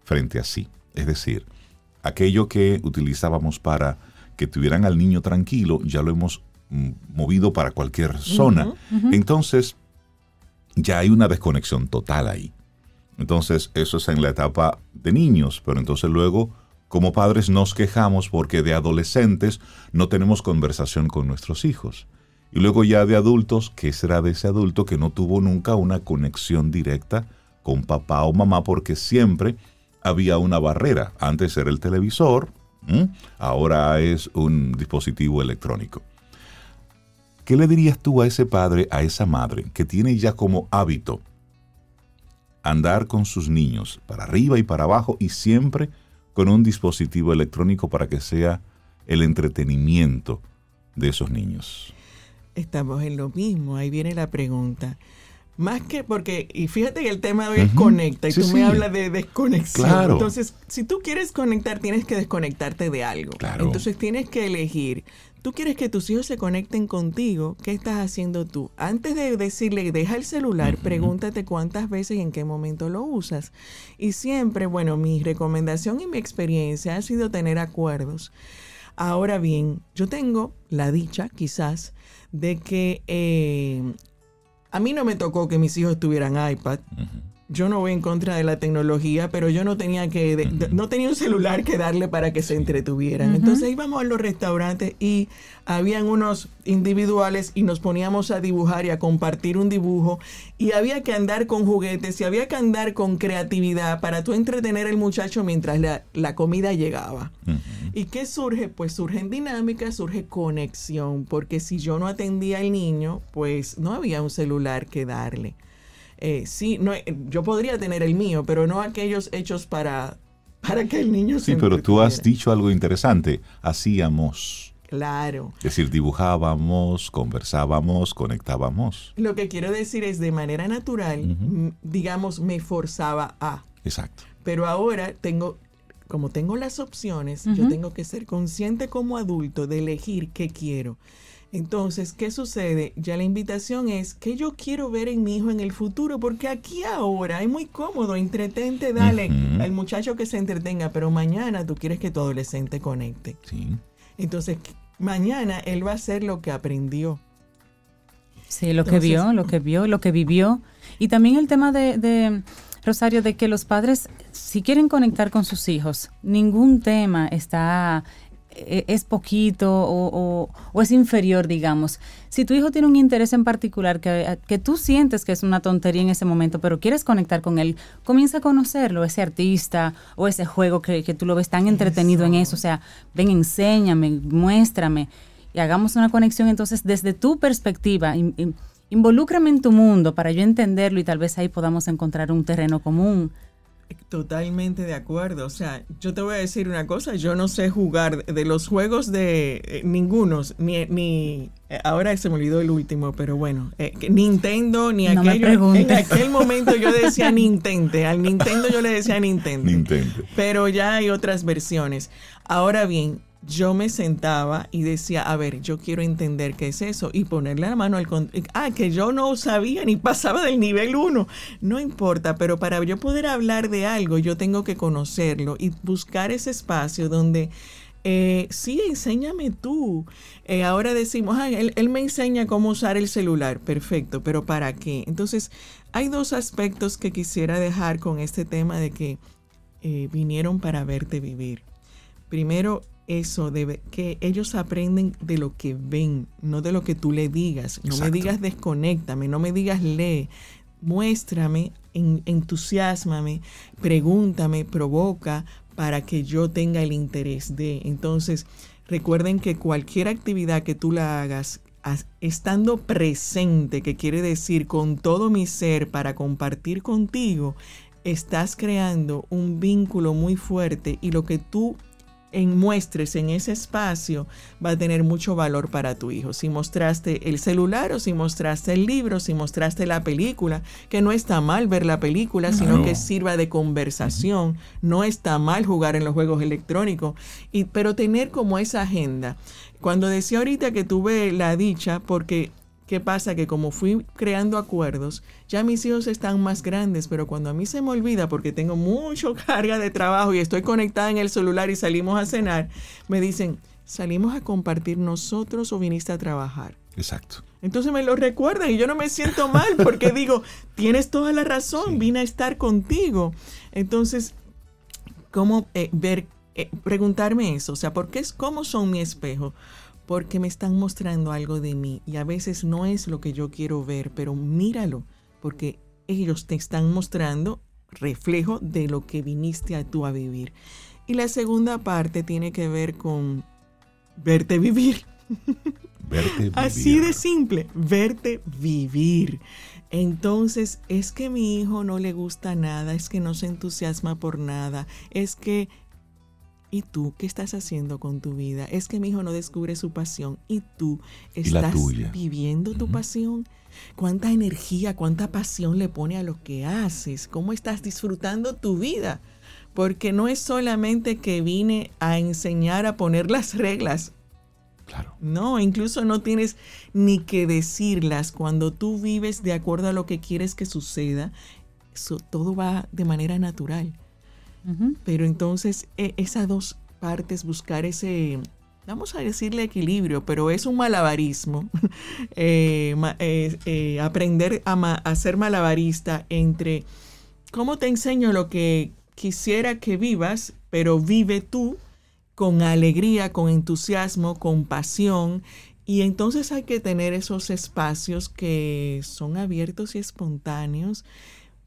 frente a sí. Es decir, aquello que utilizábamos para que tuvieran al niño tranquilo, ya lo hemos mm, movido para cualquier zona. Entonces, ya hay una desconexión total ahí. Entonces, eso es en la etapa de niños, pero entonces luego, como padres, nos quejamos porque de adolescentes no tenemos conversación con nuestros hijos. Y luego ya de adultos, ¿qué será de ese adulto que no tuvo nunca una conexión directa con papá o mamá porque siempre había una barrera? Antes era el televisor, ahora es un dispositivo electrónico. ¿Qué le dirías tú a ese padre, a esa madre, que tiene ya como hábito andar con sus niños para arriba y para abajo y siempre con un dispositivo electrónico para que sea el entretenimiento de esos niños? estamos en lo mismo. Ahí viene la pregunta. Más que porque, y fíjate que el tema de hoy es conecta, y tú me hablas de desconexión. Entonces, si tú quieres conectar, tienes que desconectarte de algo. Entonces tienes que elegir. Tú quieres que tus hijos se conecten contigo, ¿qué estás haciendo tú? Antes de decirle, deja el celular, pregúntate cuántas veces y en qué momento lo usas. Y siempre, bueno, mi recomendación y mi experiencia ha sido tener acuerdos. Ahora bien, yo tengo la dicha, quizás, de que eh, a mí no me tocó que mis hijos tuvieran iPad yo no voy en contra de la tecnología, pero yo no tenía que no tenía un celular que darle para que se entretuvieran. Entonces íbamos a los restaurantes y habían unos individuales y nos poníamos a dibujar y a compartir un dibujo y había que andar con juguetes y había que andar con creatividad para tú entretener al muchacho mientras la, comida llegaba. ¿Y qué surge? Pues surge dinámica, surge conexión, porque si yo no atendía al niño, pues no había un celular que darle. Eh, sí, no, yo podría tener el mío, pero no aquellos hechos para, para que el niño Sí, pero tú has dicho algo interesante. Hacíamos. Claro. Es decir, dibujábamos, conversábamos, conectábamos. Lo que quiero decir es de manera natural, digamos, me forzaba a. Exacto. Pero ahora tengo, como tengo las opciones, yo tengo que ser consciente como adulto de elegir qué quiero. Entonces, ¿qué sucede? Ya la invitación es que yo quiero ver en mi hijo en el futuro, porque aquí ahora es muy cómodo, entretente, dale al muchacho que se entretenga, pero mañana tú quieres que tu adolescente conecte. Sí. Entonces, mañana él va a hacer lo que aprendió. Sí, lo que vio, lo que vio, lo que vivió. Y también el tema de, de, Rosario, de que los padres, si quieren conectar con sus hijos, ningún tema está es poquito o, es inferior, digamos. Si tu hijo tiene un interés en particular que, que, tú sientes que es una tontería en ese momento, pero quieres conectar con él, comienza a conocerlo, ese artista o ese juego que, que tú lo ves tan entretenido en eso. O sea, ven, enséñame, muéstrame y hagamos una conexión entonces desde tu perspectiva. involúcrame en tu mundo para yo entenderlo y tal vez ahí podamos encontrar un terreno común. Totalmente de acuerdo. O sea, yo te voy a decir una cosa, yo no sé jugar de los juegos de eh, ningunos, ni, ni eh, ahora se me olvidó el último, pero bueno, eh, Nintendo, ni aquello. En aquel momento yo decía Nintendo, al Nintendo yo le decía Nintendo. Nintendo. Pero ya hay otras versiones. Ahora bien, yo me sentaba y decía, a ver, yo quiero entender qué es eso y ponerle la mano al... Ah, que yo no sabía ni pasaba del nivel 1. No importa, pero para yo poder hablar de algo, yo tengo que conocerlo y buscar ese espacio donde... Eh, sí, enséñame tú. Eh, ahora decimos, ah, él, me enseña cómo usar el celular. Perfecto, pero ¿para qué? Entonces, hay dos aspectos que quisiera dejar con este tema de que eh, vinieron para verte vivir. Primero, eso de que ellos aprenden de lo que ven, no de lo que tú le digas. No me digas desconéctame, no me digas lee. Muéstrame, en, entusiasmame, pregúntame, provoca para que yo tenga el interés de. Entonces, recuerden que cualquier actividad que tú la hagas estando presente, que quiere decir con todo mi ser para compartir contigo, estás creando un vínculo muy fuerte y lo que tú en muestres en ese espacio va a tener mucho valor para tu hijo. Si mostraste el celular o si mostraste el libro, si mostraste la película, que no está mal ver la película, sino que sirva de conversación. No está mal jugar en los juegos electrónicos, y, pero tener como esa agenda. Cuando decía ahorita que tuve la dicha, porque ¿Qué pasa? Que como fui creando acuerdos, ya mis hijos están más grandes, pero cuando a mí se me olvida porque tengo mucho carga de trabajo y estoy conectada en el celular y salimos a cenar, me dicen, ¿salimos a compartir nosotros o viniste a trabajar? Exacto. Entonces me lo recuerdan y yo no me siento mal porque digo, tienes toda la razón, vine a estar contigo. Entonces, ¿cómo eh, ver, eh, preguntarme eso? O sea, ¿por qué es cómo son mi espejo? Porque me están mostrando algo de mí y a veces no es lo que yo quiero ver, pero míralo, porque ellos te están mostrando reflejo de lo que viniste a tú a vivir. Y la segunda parte tiene que ver con verte vivir. Verte vivir. Así de simple, verte vivir. Entonces, es que mi hijo no le gusta nada, es que no se entusiasma por nada, es que ¿Y tú qué estás haciendo con tu vida? Es que mi hijo no descubre su pasión y tú estás viviendo tu pasión. ¿Cuánta energía, cuánta pasión le pone a lo que haces? ¿Cómo estás disfrutando tu vida? Porque no es solamente que vine a enseñar a poner las reglas. Claro. No, incluso no tienes ni que decirlas. Cuando tú vives de acuerdo a lo que quieres que suceda, eso todo va de manera natural. Pero entonces e, esas dos partes, buscar ese, vamos a decirle equilibrio, pero es un malabarismo. Eh, eh, eh, aprender a, a, ser malabarista entre cómo te enseño lo que quisiera que vivas, pero vive tú con alegría, con entusiasmo, con pasión. Y entonces hay que tener esos espacios que son abiertos y espontáneos,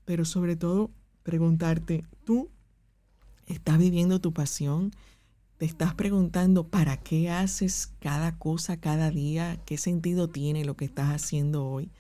pero sobre todo preguntarte, ¿tú ¿Estás viviendo tu pasión? ¿Te estás preguntando para qué haces cada cosa cada día? ¿Qué sentido tiene lo que estás haciendo hoy?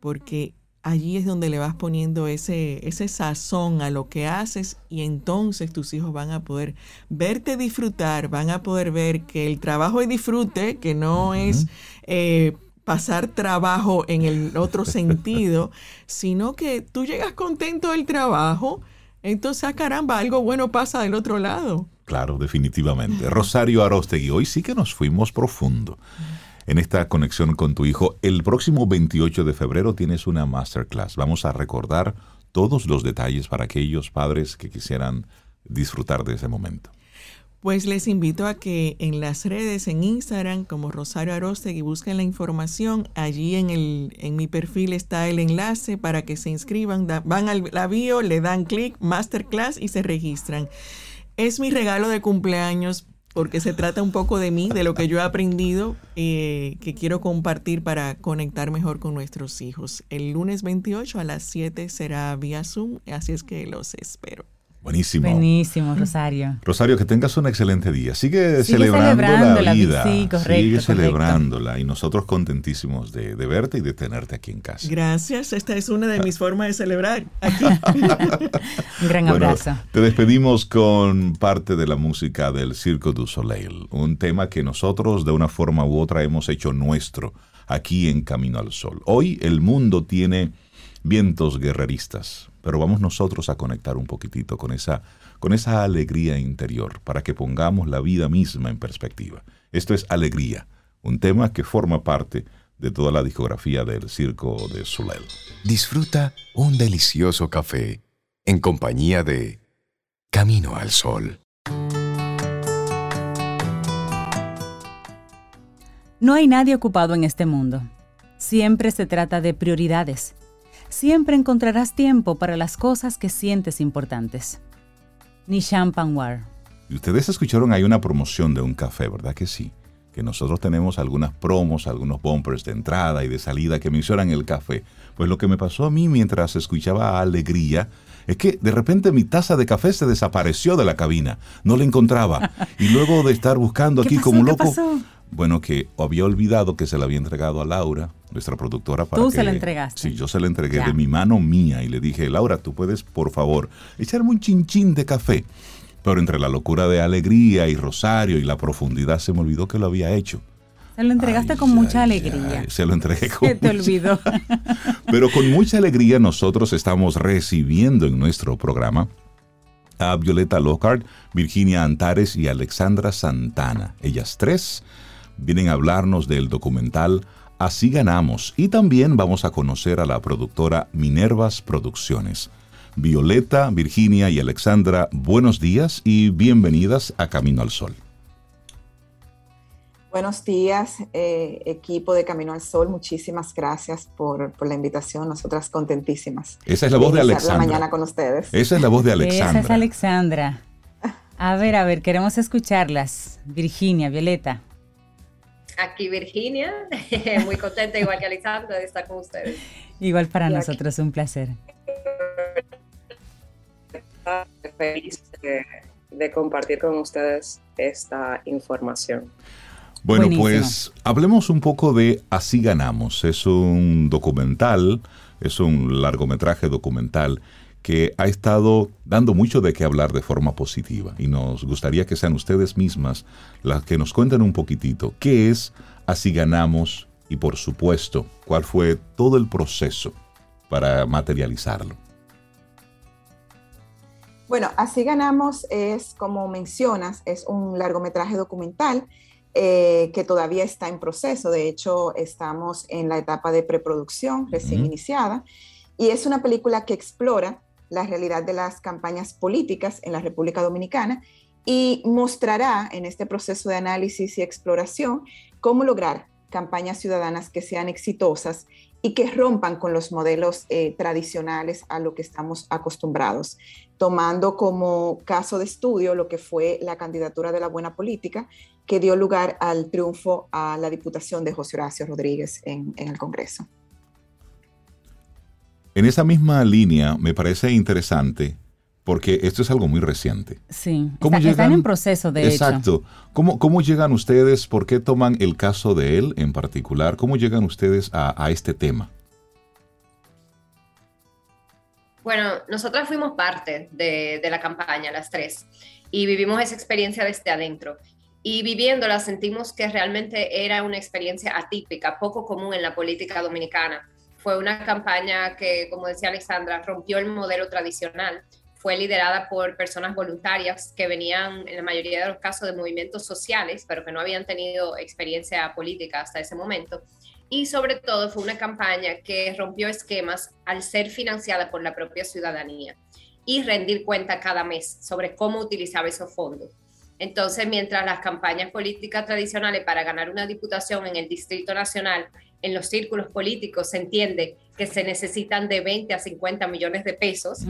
Porque allí es donde le vas poniendo ese, ese sazón a lo que haces y entonces tus hijos van a poder verte disfrutar, van a poder ver que el trabajo es disfrute, que no es eh, pasar trabajo en el otro sentido, sino que tú llegas contento del trabajo, entonces, ah, caramba, algo bueno pasa del otro lado. Claro, definitivamente. Rosario Arostegui, hoy sí que nos fuimos profundo en esta conexión con tu hijo. El próximo 28 de febrero tienes una masterclass. Vamos a recordar todos los detalles para aquellos padres que quisieran disfrutar de ese momento. Pues les invito a que en las redes, en Instagram, como Rosario Arostegui, busquen la información. Allí en, el, en mi perfil está el enlace para que se inscriban. van al la bio, le dan clic, masterclass y se registran. Es mi regalo de cumpleaños porque se trata un poco de mí, de lo que yo he aprendido, eh, que quiero compartir para conectar mejor con nuestros hijos. El lunes 28 a las 7 será vía Zoom, así es que los espero. Buenísimo. Buenísimo, Rosario. Rosario, que tengas un excelente día. Sigue, celebrando, la vida. Sí, correcto, Sigue celebrándola. Y nosotros contentísimos de, verte y de tenerte aquí en casa. Gracias. Esta es una de mis formas de celebrar. Aquí. un gran abrazo. Te despedimos con parte de la música del Circo du Soleil. Un tema que nosotros, de una forma u otra, hemos hecho nuestro aquí en Camino al Sol. Hoy el mundo tiene vientos guerreristas pero vamos nosotros a conectar un poquitito con esa, con esa alegría interior para que pongamos la vida misma en perspectiva. Esto es Alegría, un tema que forma parte de toda la discografía del Circo de Soleil. Disfruta un delicioso café en compañía de Camino al Sol. No hay nadie ocupado en este mundo. Siempre se trata de prioridades siempre encontrarás tiempo para las cosas que sientes importantes. Nishan Panwar. Y ustedes escucharon ahí una promoción de un café, ¿verdad que sí? Que nosotros tenemos algunas promos, algunos bumpers de entrada y de salida que mencionan el café. Pues lo que me pasó a mí mientras escuchaba Alegría es que de repente mi taza de café se desapareció de la cabina. No la encontraba. Y luego de estar buscando aquí como un loco, bueno, que había olvidado que se la había entregado a Laura, nuestra productora. Para tú se la entregaste. Sí, yo se la entregué de mi mano mía y le dije, Laura, tú puedes, por favor, echarme un chinchín de café. Pero entre la locura de alegría y Rosario y la profundidad se me olvidó que lo había hecho. Se lo entregaste con mucha alegría. se lo entregué con Se te olvidó. Pero con mucha alegría nosotros estamos recibiendo en nuestro programa a Violeta Lockhart, Virginia Antares y Alexandra Santana. Ellas tres vienen a hablarnos del documental Así ganamos y también vamos a conocer a la productora Minervas Producciones. Violeta, Virginia y Alexandra, buenos días y bienvenidas a Camino al Sol. Buenos días, eh, equipo de Camino al Sol. Muchísimas gracias por, la invitación. Nosotras contentísimas. Esa es la voz de Alexandra. La mañana con ustedes. Esa es la voz de Alexandra. Esa es Alexandra. A ver, a ver, queremos escucharlas. Virginia, Violeta aquí Virginia, muy contenta igual que Alexandra de estar con ustedes. Igual para nosotros, un placer. Feliz de, compartir con ustedes esta información. Bueno, pues hablemos un poco de Así ganamos. Es un documental, es un largometraje documental que ha estado dando mucho de qué hablar de forma positiva y nos gustaría que sean ustedes mismas las que nos cuenten un poquitito qué es Así ganamos y por supuesto cuál fue todo el proceso para materializarlo. Bueno, Así ganamos es, como mencionas, es un largometraje documental eh, que todavía está en proceso. De hecho, estamos en la etapa de preproducción recién iniciada. Y es una película que explora la realidad de las campañas políticas en la República Dominicana y mostrará en este proceso de análisis y exploración cómo lograr campañas ciudadanas que sean exitosas y que rompan con los modelos eh, tradicionales a lo que estamos acostumbrados, tomando como caso de estudio lo que fue la candidatura de la buena política, que dio lugar al triunfo a la diputación de José Horacio Rodríguez en el Congreso. En esa misma línea me parece interesante porque esto es algo muy reciente. Sí, están en proceso, de exacto. ¿Cómo, ¿Cómo llegan ustedes, por qué toman el caso de él en particular? ¿Cómo llegan ustedes a, este tema? Bueno, nosotras fuimos parte de, de, la campaña, las tres, y vivimos esa experiencia desde adentro. Y viviéndola sentimos que realmente era una experiencia atípica, poco común en la política dominicana fue una campaña que, como decía Alexandra, rompió el modelo tradicional. Fue liderada por personas voluntarias que venían, en la mayoría de los casos, de movimientos sociales, pero que no habían tenido experiencia política hasta ese momento. Y sobre todo fue una campaña que rompió esquemas al ser financiada por la propia ciudadanía y rendir cuenta cada mes sobre cómo utilizaba esos fondos. Entonces, mientras las campañas políticas tradicionales para ganar una diputación en el Distrito Nacional en los círculos políticos se entiende que se necesitan de 20 a 50 millones de pesos.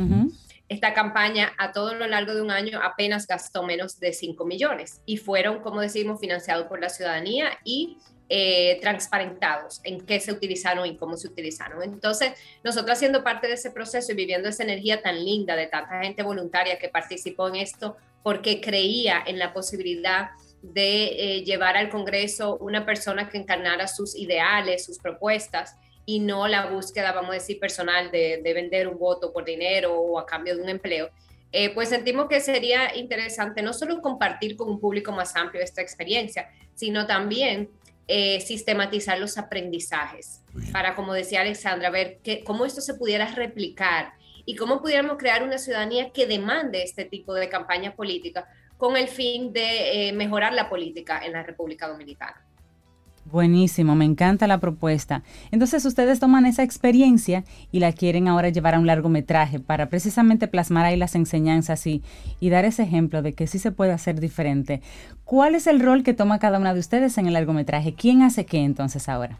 esta campaña a todo lo largo de un año apenas gastó menos de 5 millones y fueron, como decimos, financiados por la ciudadanía y eh, transparentados en qué se utilizaron y cómo se utilizaron. Entonces, nosotros siendo parte de ese proceso y viviendo esa energía tan linda de tanta gente voluntaria que participó en esto porque creía en la posibilidad de eh, llevar al Congreso una persona que encarnara sus ideales, sus propuestas y no la búsqueda, vamos a decir, personal de, vender un voto por dinero o a cambio de un empleo, eh, pues sentimos que sería interesante no solo compartir con un público más amplio esta experiencia, sino también eh, sistematizar los aprendizajes. Para, como decía Alexandra, ver que, cómo esto se pudiera replicar y cómo pudiéramos crear una ciudadanía que demande este tipo de campaña política con el fin de eh, mejorar la política en la República Dominicana. Buenísimo, me encanta la propuesta. Entonces ustedes toman esa experiencia y la quieren ahora llevar a un largometraje para precisamente plasmar ahí las enseñanzas y, y dar ese ejemplo de que sí se puede hacer diferente. ¿Cuál es el rol que toma cada una de ustedes en el largometraje? ¿Quién hace qué entonces ahora?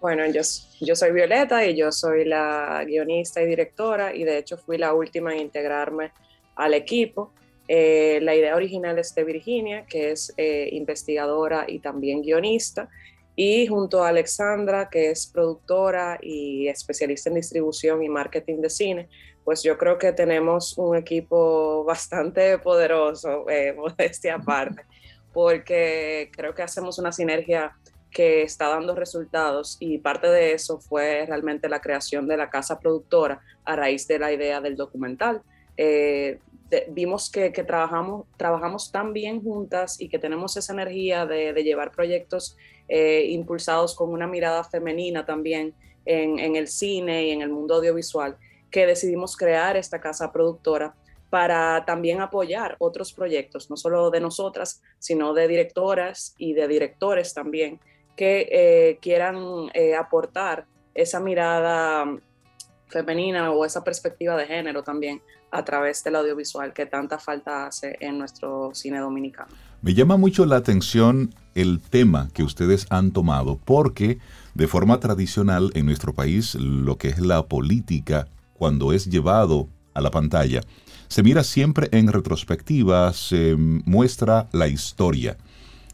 Bueno, yo, yo soy Violeta y yo soy la guionista y directora y de hecho fui la última en integrarme al equipo. Eh, la idea original es de Virginia, que es eh, investigadora y también guionista, y junto a Alexandra, que es productora y especialista en distribución y marketing de cine, pues yo creo que tenemos un equipo bastante poderoso, eh, modestia aparte, porque creo que hacemos una sinergia que está dando resultados y parte de eso fue realmente la creación de la casa productora a raíz de la idea del documental. Eh, vimos que, trabajamos, trabajamos tan bien juntas y que tenemos esa energía de, llevar proyectos eh, impulsados con una mirada femenina también en, el cine y en el mundo audiovisual, que decidimos crear esta casa productora para también apoyar otros proyectos, no solo de nosotras, sino de directoras y de directores también, que eh, quieran eh, aportar esa mirada femenina o esa perspectiva de género también a través del audiovisual que tanta falta hace en nuestro cine dominicano. Me llama mucho la atención el tema que ustedes han tomado porque de forma tradicional en nuestro país lo que es la política cuando es llevado a la pantalla se mira siempre en retrospectiva, se muestra la historia.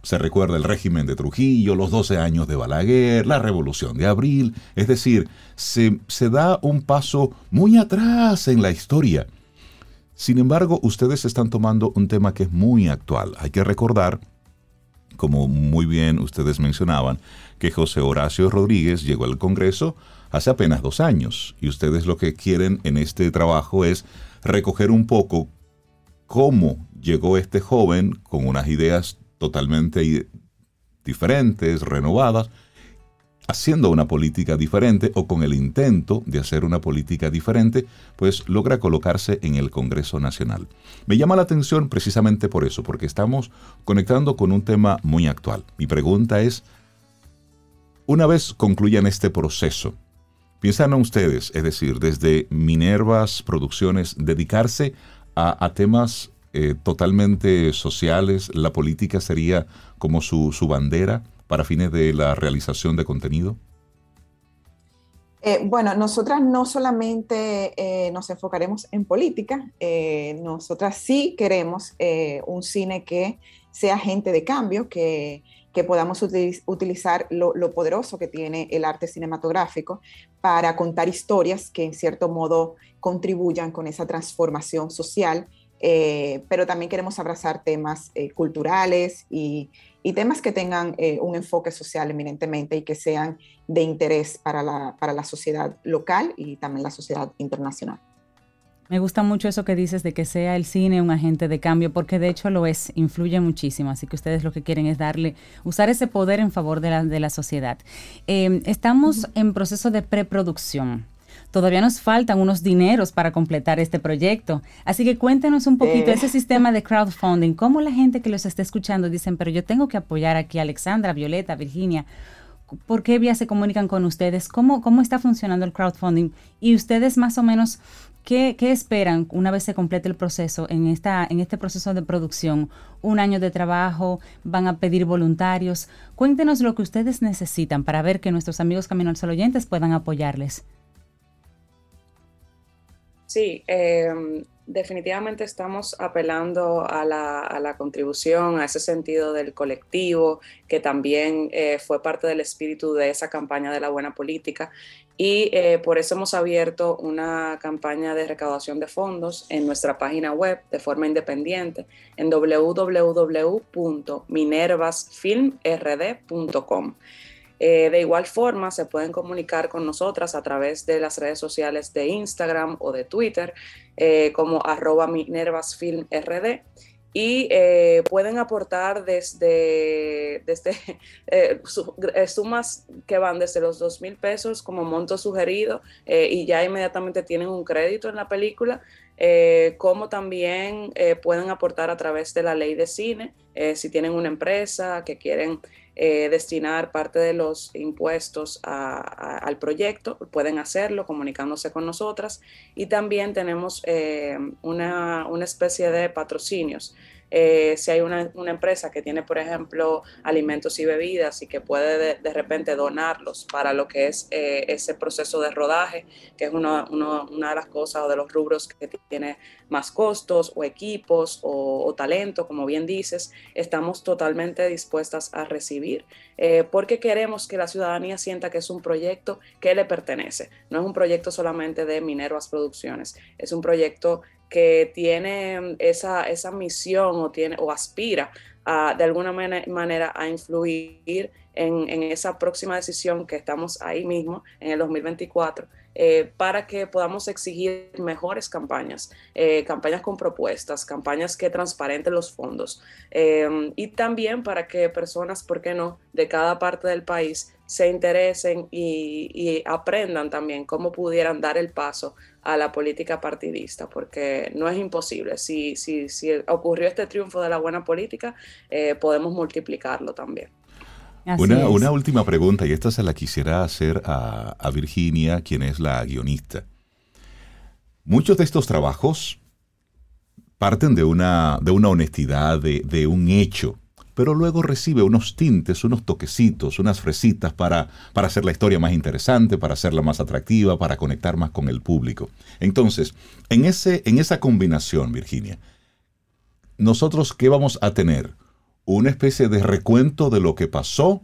Se recuerda el régimen de Trujillo, los 12 años de Balaguer, la revolución de abril, es decir, se, se da un paso muy atrás en la historia sin embargo, ustedes están tomando un tema que es muy actual. Hay que recordar, como muy bien ustedes mencionaban, que José Horacio Rodríguez llegó al Congreso hace apenas dos años y ustedes lo que quieren en este trabajo es recoger un poco cómo llegó este joven con unas ideas totalmente diferentes, renovadas, haciendo una política diferente o con el intento de hacer una política diferente, pues logra colocarse en el Congreso Nacional. Me llama la atención precisamente por eso, porque estamos conectando con un tema muy actual. Mi pregunta es, una vez concluyan este proceso, ¿piensan ustedes, es decir, desde Minervas Producciones, dedicarse a, temas eh, totalmente sociales? ¿La política sería como su, su bandera? Para fines de la realización de contenido? Eh, bueno, nosotras no solamente eh, nos enfocaremos en política, eh, nosotras sí queremos un cine que sea agente de cambio, que, podamos utilizar lo, lo, poderoso que tiene el arte cinematográfico para contar historias que en cierto modo contribuyan con esa transformación social eh, pero también queremos abrazar temas eh, culturales y, temas que tengan eh, un enfoque social eminentemente y que sean de interés para la, para la sociedad local y también la sociedad internacional. Me gusta mucho eso que dices de que sea el cine un agente de cambio, porque de hecho lo es, influye muchísimo. Así que ustedes lo que quieren es darle, usar ese poder en favor de la, de la sociedad. estamos en proceso de preproducción todavía nos faltan unos dineros para completar este proyecto. Así que cuéntenos un poquito ese sistema de crowdfunding, cómo la gente que los está escuchando dicen, pero yo tengo que apoyar aquí a Alexandra, Violeta, Virginia. ¿Por qué vías se comunican con ustedes? ¿Cómo, ¿Cómo está funcionando el crowdfunding? Y ustedes más o menos, ¿qué, ¿qué, esperan una vez se complete el proceso en, esta, en este proceso de producción? ¿Un año de trabajo? ¿Van a pedir voluntarios? Cuéntenos lo que ustedes necesitan para ver que nuestros amigos Camino al Sol oyentes puedan apoyarles. Sí, em, definitivamente estamos apelando a la, contribución, a ese sentido del colectivo, que también eh, fue parte del espíritu de esa campaña de la buena política. Y eh, por eso hemos abierto una campaña de recaudación de fondos en nuestra página web de forma independiente en www.minervasfilmrd.com. Eh, de igual forma, se pueden comunicar con nosotras a través de las redes sociales de Instagram o de Twitter eh, como arroba minervasfilmrd. Y eh, pueden aportar desde, desde sumas que van desde los dos mil pesos como monto sugerido y ya inmediatamente tienen un crédito en la película, como también pueden aportar a través de la ley de cine, si tienen una empresa que quieren eh, destinar parte de los impuestos al proyecto, pueden hacerlo comunicándose con nosotras. Y también tenemos eh, una, una especie de patrocinios eh, si hay una, empresa que tiene, por ejemplo, alimentos y bebidas y que puede de, repente donarlos para lo que es eh, ese proceso de rodaje, que es una de las cosas o de los rubros que tiene más costos o equipos o, talento, como bien dices, estamos totalmente dispuestas a recibir, eh, porque queremos que la ciudadanía sienta que es un proyecto que le pertenece. No es un proyecto solamente de Minervas Producciones, es un proyecto que tiene esa, esa misión o, tiene, o aspira a, de alguna manera a influir en, en, esa próxima decisión que estamos ahí mismo en el 2024 eh, para que podamos exigir mejores campañas, eh, campañas con propuestas, campañas que transparenten los fondos eh, y también para que personas, ¿por qué no?, de cada parte del país se interesen y, aprendan también cómo pudieran dar el paso a la política partidista, porque no es imposible. Si, si, si ocurrió este triunfo de la buena política, podemos multiplicarlo también. Una, última pregunta, y esta se la quisiera hacer a, Virginia, quien es la guionista. Muchos de estos trabajos parten de una, de una honestidad, de, un hecho, pero luego recibe unos tintes, unos toquecitos, unas fresitas para, para hacer la historia más interesante, para hacerla más atractiva, para conectar más con el público. Entonces, en, ese, en esa combinación, Virginia, nosotros, ¿qué vamos a tener? una especie de recuento de lo que pasó,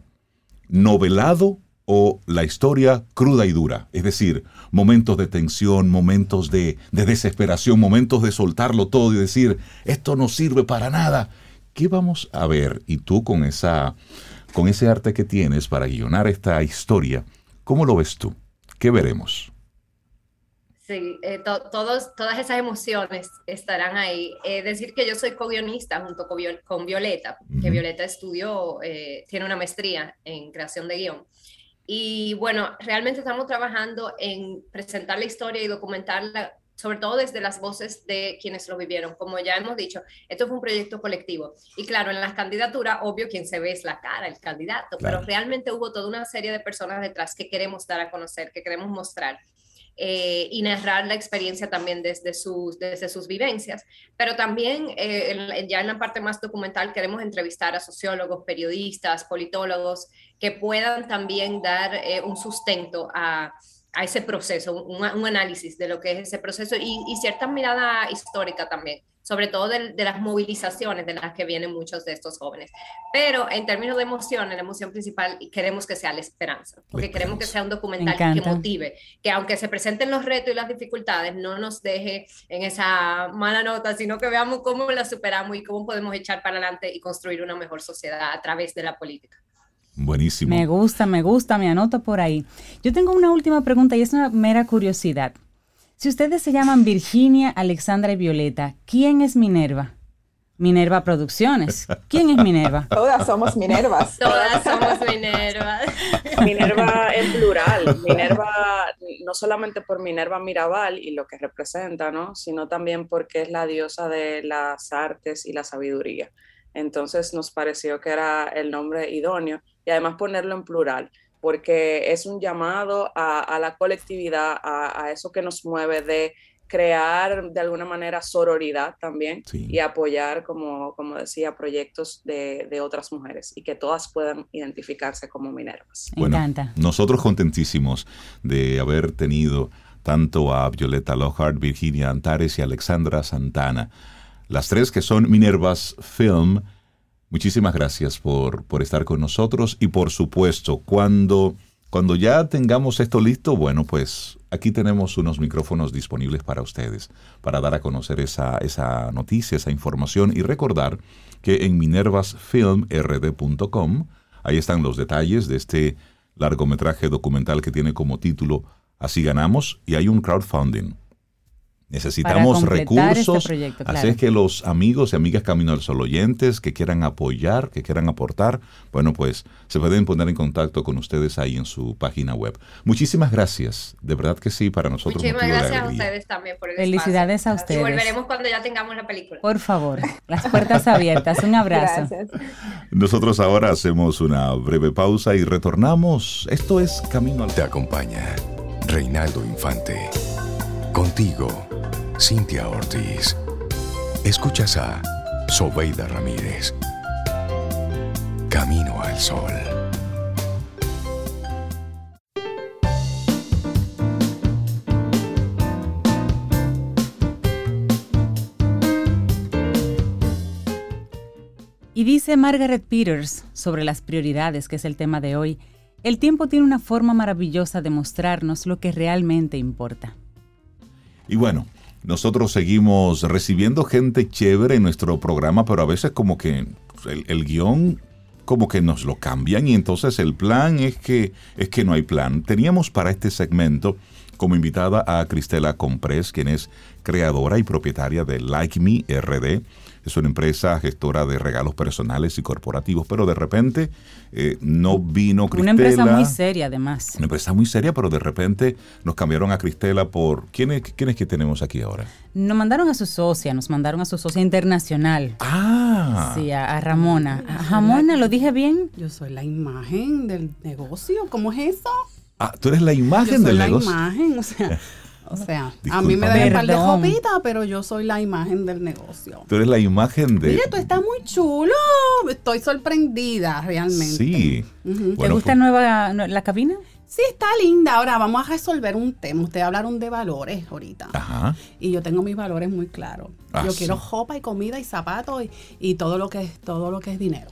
novelado o la historia cruda y dura. Es decir, momentos de tensión, momentos de, desesperación, momentos de soltarlo todo y decir, esto no sirve para nada. ¿Qué vamos a ver? Y tú con, esa, con ese arte que tienes para guionar esta historia, ¿cómo lo ves tú? ¿Qué veremos? Sí, eh, todos, todas esas emociones estarán ahí. Es decir, que yo soy co-guionista junto con, con Violeta, que Violeta estudió, eh, tiene una maestría en creación de guion. Y bueno, realmente estamos trabajando en presentar la historia y documentarla, sobre todo desde las voces de quienes lo vivieron. Como ya hemos dicho, esto fue un proyecto colectivo. Y claro, en las candidaturas, obvio, quien se ve es la cara, el candidato, pero realmente hubo toda una serie de personas detrás que queremos dar a conocer, que queremos mostrar. Eh, y narrar la experiencia también desde sus, desde sus vivencias. Pero también eh, ya en la parte más documental queremos entrevistar a sociólogos, periodistas, politólogos que puedan también dar eh, un sustento a, a ese proceso, un, un, análisis de lo que es ese proceso y, y cierta mirada histórica también sobre todo de, las movilizaciones de las que vienen muchos de estos jóvenes. Pero en términos de emoción, la emoción principal queremos que sea la esperanza, porque queremos que sea un documental que motive, que aunque se presenten los retos y las dificultades, no nos deje en esa mala nota, sino que veamos cómo la superamos y cómo podemos echar para adelante y construir una mejor sociedad a través de la política. Buenísimo. Me gusta, me gusta, me anoto por ahí. Yo tengo una última pregunta y es una mera curiosidad. Si ustedes se llaman Virginia, Alexandra y Violeta, ¿quién es Minerva? Minerva Producciones. ¿Quién es Minerva? Todas somos Minervas. Todas somos Minervas. Minerva en plural. Minerva, no solamente por Minerva Mirabal y lo que representa, ¿no? Sino también porque es la diosa de las artes y la sabiduría. Entonces nos pareció que era el nombre idóneo y además ponerlo en plural porque es un llamado a, la colectividad, a, eso que nos mueve de crear de alguna manera sororidad también y apoyar, como, como decía, proyectos de, de, otras mujeres y que todas puedan identificarse como mineras. Me encanta. Nosotros contentísimos de haber tenido tanto a Violeta Lockhart, Virginia Antares y Alexandra Santana. Las tres que son Minervas Film. Muchísimas gracias por, por estar con nosotros y por supuesto, cuando, cuando ya tengamos esto listo, bueno, pues aquí tenemos unos micrófonos disponibles para ustedes, para dar a conocer esa, esa noticia, esa información y recordar que en minervasfilmrd.com, ahí están los detalles de este largometraje documental que tiene como título Así ganamos y hay un crowdfunding. Necesitamos este recursos, proyecto, así es que los amigos y amigas Camino al Sol oyentes que quieran apoyar, que quieran aportar, bueno, pues se pueden poner en contacto con ustedes ahí en su página web. Muchísimas gracias, de verdad que sí, para nosotros Muchísimas gracias a ustedes también por el Felicidades espacio. a ustedes. Y volveremos cuando ya tengamos la película. Por favor, las puertas abiertas. Un abrazo. Gracias. Nosotros ahora hacemos una breve pausa y retornamos. Esto es Camino al Te acompaña Reinaldo Infante. Contigo, Cintia Ortiz. Escuchas a Sobeida Ramírez. Camino al Sol. Y dice Margaret Peters sobre las prioridades, que es el tema de hoy, el tiempo tiene una forma maravillosa de mostrarnos lo que realmente importa. Y bueno, nosotros seguimos recibiendo gente chévere en nuestro programa, pero a veces como que el, el guion como que nos lo cambian y entonces el plan es que es que no hay plan. Teníamos para este segmento como invitada a Cristela Comprés, quien es creadora y propietaria de Like Me RD. Es una empresa gestora de regalos personales y corporativos, pero de repente eh, no vino Cristela. Una empresa muy seria, además. Una empresa muy seria, pero de repente nos cambiaron a Cristela por... ¿Quién es, quién es que tenemos aquí ahora? Nos mandaron a su socia, nos mandaron a su socia internacional. Ah, Sí, a, a Ramona. A Ramona, ¿lo dije bien? Yo soy la imagen del negocio. ¿Cómo es eso? Ah, tú eres la Yo imagen soy del la negocio. imagen, o sea, o sea, a Disculpa. mí me dan un par de jopitas, pero yo soy la imagen del negocio. Tú eres la imagen de... Mire, tú estás muy chulo. Estoy sorprendida realmente. Sí. Ujú. ¿Te Bueno, gusta pues- nueva la cabina? Sí, está linda. Ahora vamos a resolver un tema. Ustedes hablaron de valores ahorita. Ajá. Y yo tengo mis valores muy claros. Ah, yo sí. quiero ropa y comida y zapatos y, y todo lo que es todo lo que es dinero.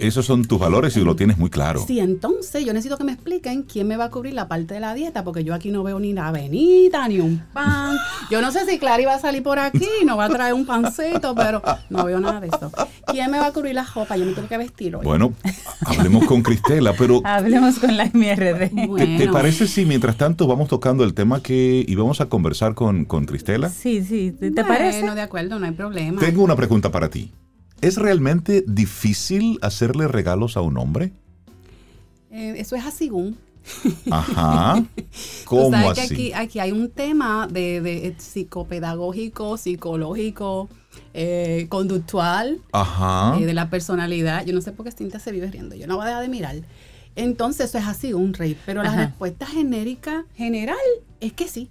Esos son tus valores y lo tienes muy claro. Sí, entonces yo necesito que me expliquen quién me va a cubrir la parte de la dieta, porque yo aquí no veo ni la avenida, ni un pan. Yo no sé si Clary va a salir por aquí, no va a traer un pancito, pero no veo nada de eso. ¿Quién me va a cubrir la ropa? Yo me tengo que vestir hoy. Bueno, hablemos con Cristela, pero Hablemos con la MRD. ¿te, te parece si mientras tanto vamos tocando el tema que íbamos a conversar con, con Cristela? Sí, sí, ¿te, te Bueno, parece? de acuerdo, no hay problema. Tengo una pregunta para ti. ¿Es realmente difícil hacerle regalos a un hombre? Eh, eso es así, un. Ajá. ¿Cómo sabes que así? aquí, aquí hay un tema de, de psicopedagógico, psicológico, eh, conductual, Ajá. eh, de la personalidad. Yo no sé por qué Cintia se vive riendo. Yo no voy a dejar de mirar. Entonces, eso es así, un rey. Pero la Ajá. respuesta genérica, general, es que sí.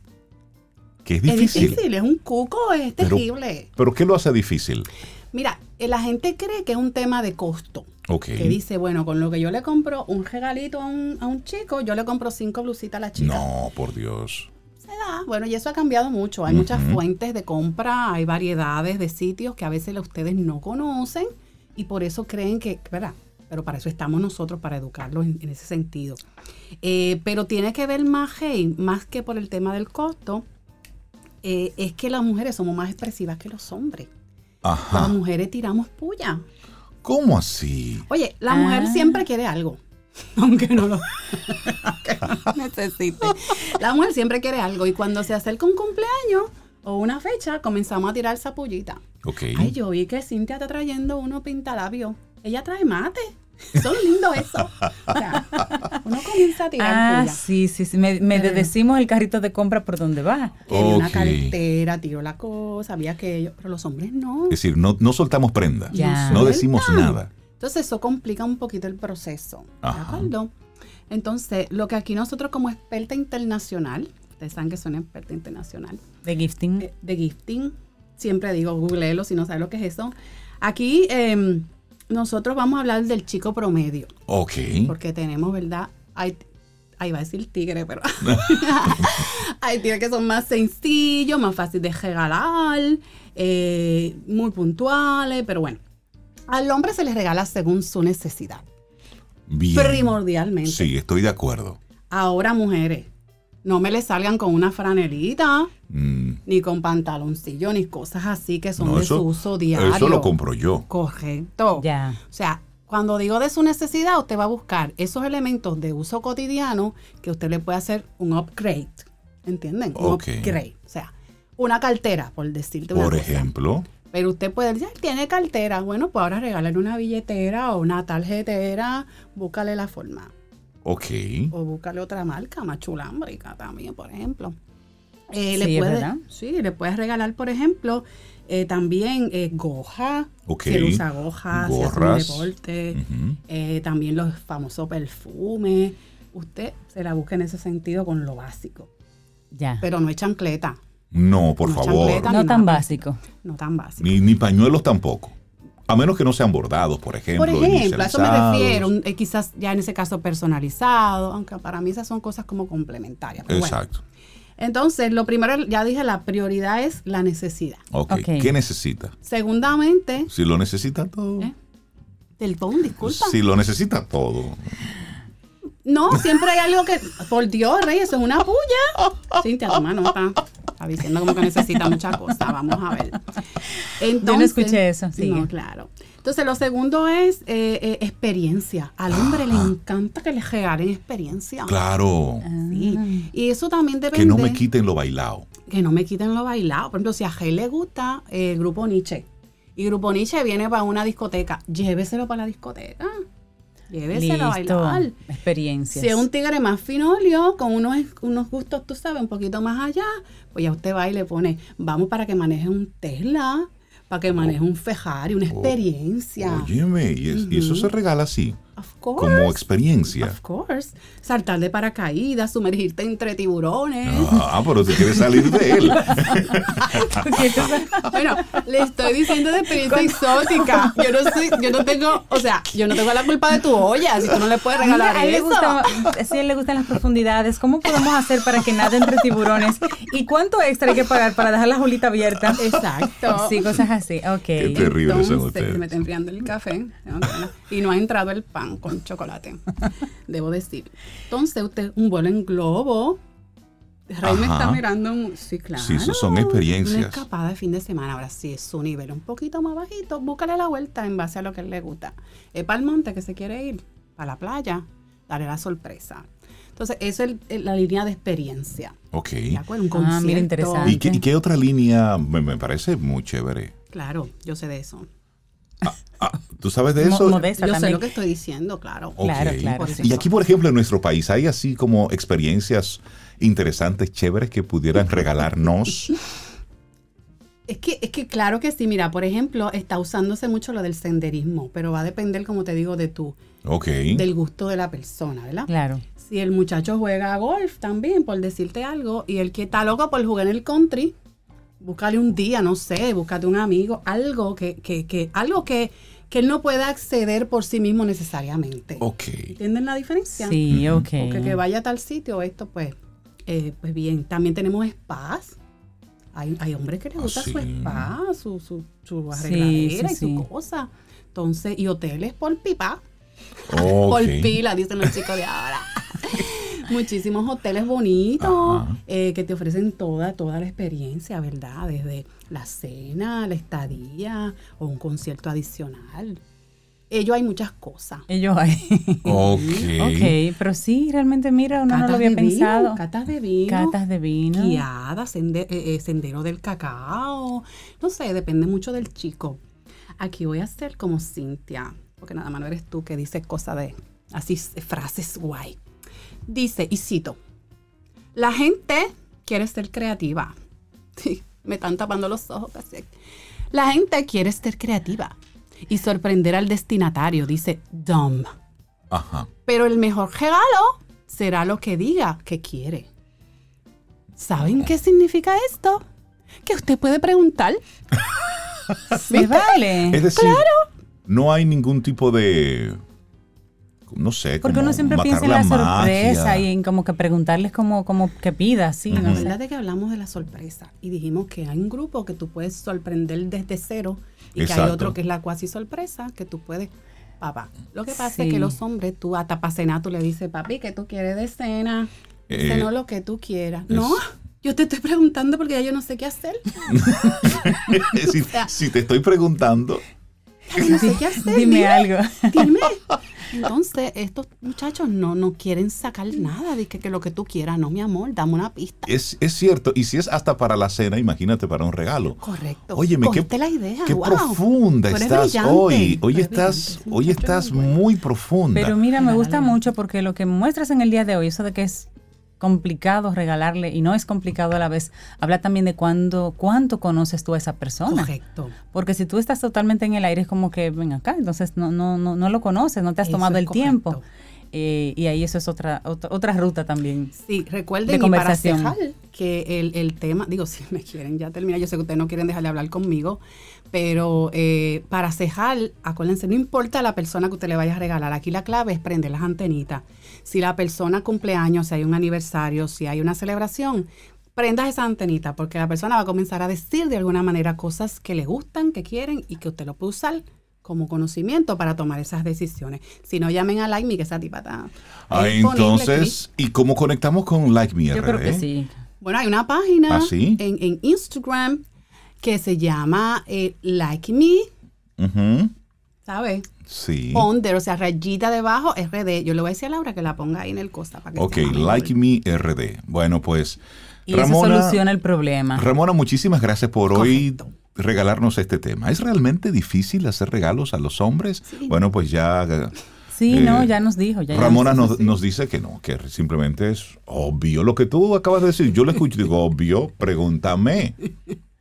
Que es Es difícil. difícil, es un cuco, es Pero- terrible. ¿Pero qué lo hace difícil? Mira, eh, la gente cree que es un tema de costo. Que dice, bueno, con lo que yo le compro un regalito a un, a un chico, yo le compro cinco blusitas a la chica. No, por Dios. Se da. Bueno, y eso ha cambiado mucho. Hay muchas fuentes de compra, hay variedades de sitios que a veces ustedes no conocen y por eso creen que, ¿verdad? Pero para eso estamos nosotros, para educarlos en, en ese sentido. Eh, pero tiene que ver más, hey, más que por el tema del costo, eh, es que las mujeres somos más expresivas que los hombres. Las mujeres tiramos puya. ¿Cómo así? Oye, la mujer Ah. siempre quiere algo. Aunque no lo necesite. La mujer siempre quiere algo. Y cuando se acerca un cumpleaños o una fecha, comenzamos a tirar esa pullita. Ok. Ay, yo vi que Cintia está trayendo uno pintalabios. Ella trae mate. Son lindo eso. O sea, uno comienza a tirar Ah, puya. sí, sí, sí. Me, decimos el carrito de compra por donde va. Tenía una Ok. cartera, tiró la cosa, había aquello. Pero los hombres no. Es decir, no, no soltamos prenda. Ya. No decimos nada. Entonces eso complica un poquito el proceso. ¿De Ajá. acuerdo? Entonces, lo que aquí nosotros como experta internacional, ustedes saben que soy una experta internacional, De gifting. eh, de gifting, siempre digo, googlelo si no sabes lo que es eso. Aquí em, nosotros vamos a hablar del chico promedio, Ok. porque tenemos, ¿verdad? Hay, ahí va a decir tigre, pero hay tigres que son más sencillos, más fáciles de regalar, eh, muy puntuales, pero bueno, al hombre se les regala según su necesidad, Bien. primordialmente. Sí, estoy de acuerdo. Ahora, mujeres, no me le salgan con una franelita, Mm, ni con pantaloncillo, ni cosas así que son no, de eso, su uso diario. eso lo compro yo. Correcto. Ya. O sea, cuando digo de su necesidad, usted va a buscar esos elementos de uso cotidiano que usted le puede hacer un upgrade. ¿Entienden? Un Ok. upgrade. O sea, una cartera, por decirte una Por cosa. ejemplo, Pero usted puede decir, "Ay, tiene cartera. Bueno, pues ahora regálale una billetera o una tarjetera, búscale la forma. Ok. O búscale otra marca más chulámbrica también, por ejemplo. Eh, Sí, le es puede, verdad. sí, le puedes regalar, por ejemplo, eh, también eh, goja. Ok. Si él usa goja, si hace un Gorras. deporte. Eh, también los famosos perfumes. Usted se la busca en ese sentido con lo básico. Ya. Pero no es chancleta, No, por No, favor. no tan nada. básico. no tan básico. Ni, ni pañuelos tampoco. A menos que no sean bordados, por ejemplo. Por ejemplo, a eso me refiero, eh, quizás ya en ese caso personalizado, aunque para mí esas son cosas como complementarias. pero bueno. Exacto. Entonces, lo primero, ya dije, la prioridad es la necesidad. ok. Ok. ¿Qué necesita? Segundamente, Si lo necesita todo. ¿Eh? del phone, disculpa. Si lo necesita todo. No, siempre hay algo que. Por Dios, Rey, eso es una puya. Cintia, toma nota. Está diciendo como que necesita muchas cosas. Vamos a ver. Yo no escuché eso, sigue. No, claro. Entonces, lo segundo es eh, eh, experiencia. Al hombre le encanta que le regalen experiencia. Claro. Sí. Y eso también depende. Que no me quiten lo bailado. que no me quiten lo bailado. Por ejemplo, si a Jay le gusta eh, el grupo Nietzsche y grupo Nietzsche viene para una discoteca, lléveselo para la discoteca. Lléveselo a bailar. Experiencias. Si es un tigre más finolio, con unos, unos gustos, tú sabes, un poquito más allá, pues ya usted va y le pone, vamos para que maneje un Tesla, para que maneje un Ferrari, una experiencia. Óyeme, y, es- y eso se regala así, Of course. como experiencia. Of course. Saltar de paracaídas, sumergirte entre tiburones. Ah, pero te quieres salir de él. Bueno, le estoy diciendo de experiencia exótica. Yo no soy, yo no tengo, o sea, yo no tengo la culpa de tu olla, si tú no le puedes regalar Mira, a él le eso. gusta, sí, a él le gustan las profundidades. ¿Cómo podemos hacer para que nade entre tiburones? ¿Y cuánto extra hay que pagar para dejar la julita abierta? Exacto. Sí, cosas así. Ok. Qué terribles son Entonces, ustedes. se me está enfriando el café y no ha entrado el pan con chocolate, debo decir. Entonces, usted, un vuelo en globo. Rey me está mirando. un- Sí, claro. Sí, eso son experiencias. Una escapada de fin de semana. Ahora sí, es su nivel un poquito más bajito. Búscale la vuelta en base a lo que le gusta. Es para el monte que se quiere ir, para la playa, dale la sorpresa. Entonces, eso es el- la línea de experiencia. Ok. ¿De acuerdo? Un Ah, mira, concierto. interesante. ¿Y qué, y qué otra línea me, me parece muy chévere? Claro, yo sé de eso. Ah, ¿Tú sabes de eso? modesta Yo sé también. lo que estoy diciendo, claro. Claro, claro. Y aquí, por ejemplo, en nuestro país, ¿hay así como experiencias interesantes, chéveres que pudieran regalarnos? Es que, es que claro que sí, mira, por ejemplo, está usándose mucho lo del senderismo, pero va a depender, como te digo, de tu, Ok. del gusto de la persona, ¿verdad? Claro. Si el muchacho juega golf también, por decirte algo, y el que está loco por jugar en el country, búscale un día, no sé, búscate un amigo, algo que, que, que, algo que, que él no pueda acceder por sí mismo necesariamente. Ok. ¿Entienden la diferencia? Sí, ok. Porque que vaya a tal sitio, esto pues, eh, pues bien. También tenemos spas. Hay, hay hombres que les Ah, gusta su spa, su, su, su arregladera sí, y su sí. cosa. Entonces, y hoteles por pipa, Ok. por pila, dicen los chicos de ahora. Muchísimos hoteles bonitos eh, que te ofrecen toda, toda la experiencia, ¿verdad? Desde la cena, la estadía o un concierto adicional. Ello hay muchas cosas. Ellos hay. Ok. ok, pero sí, realmente, mira, uno no Catas lo había de vino, pensado. catas de vino. Catas de vino. guiadas, sende- eh, eh, sendero del cacao. No sé, depende mucho del chico. Aquí voy a hacer como Cintia, porque nada más no eres tú que dices cosas de así frases guay. Dice, y cito, la gente quiere ser creativa. Sí, me están tapando los ojos casi. La gente quiere ser creativa y sorprender al destinatario, dice Dom. Ajá. Pero el mejor regalo será lo que diga que quiere. ¿Saben qué significa esto? Que usted puede preguntar. Se vale. Es decir, no hay ningún tipo de no sé, Porque como uno siempre piensa en la, sorpresa y en como que preguntarles como, como que pida, sí, Ujú. no La verdad es que hablamos de la sorpresa y dijimos que hay un grupo que tú puedes sorprender desde cero y que hay otro que es la cuasi sorpresa que tú puedes, papá. Lo que pasa Sí. es que los hombres, tú hasta para cenar, tú le dices, papi, ¿qué tú quieres de cena? Eh, Cenó lo que tú quieras. es- No, yo te estoy preguntando porque ya yo no sé qué hacer. si, si te estoy preguntando, Ya yo no sé qué hacer. Dime algo. Dime. Entonces, estos muchachos no, no quieren sacar nada de que, que lo que tú quieras. No, mi amor, dame una pista. es, es cierto, y si es hasta para la cena, imagínate para un regalo. Correcto. Óyeme, qué, Cogiste la idea. qué wow. profunda estás brillante. hoy. Hoy estás, hoy estás es muy bueno. muy profunda. Pero mira, me gusta mucho porque lo que muestras en el día de hoy, eso de que es complicado regalarle y no es complicado a la vez, habla también de cuándo, cuánto conoces tú a esa persona. Correcto. Porque si tú estás totalmente en el aire es como que ven acá, entonces no, no, no, no lo conoces, no te has Eso tomado el correcto. tiempo. Eh, y ahí eso es otra, otra, otra ruta también. Sí, recuerden De y para conversación. cejar que el, el tema, digo, si me quieren ya terminar, yo sé que ustedes no quieren dejar de hablar conmigo, pero eh, para cejar, acuérdense, no importa la persona que usted le vaya a regalar, aquí la clave es prender las antenitas. Si la persona cumpleaños, si hay un aniversario, si hay una celebración, prendas esa antenita, porque la persona va a comenzar a decir de alguna manera cosas que le gustan, que quieren y que usted lo puede usar como conocimiento para tomar esas decisiones. Si no, llamen a Like Me, que esa tipa está Ah, entonces, ¿y cómo conectamos con Like Me Yo RD? creo que sí. Bueno, hay una página ¿Ah, sí? en, en Instagram que se llama eh, Like Me, ¿sabes? Sí. Under, o sea, rayita debajo, RD. Yo le voy a decir a Laura que la ponga ahí en el costa para que Ok, Like. Me RD. Bueno, pues, Y eso Ramona, soluciona el problema. Ramona, muchísimas gracias por hoy regalarnos este tema. ¿Es realmente difícil hacer regalos a los hombres? Sí. Bueno, pues ya eh, Sí, Eh, no, ya nos dijo. Ya Ramona nos, nos, nos dice que no, que simplemente es obvio lo que tú acabas de decir. Yo le escucho y digo, obvio, pregúntame.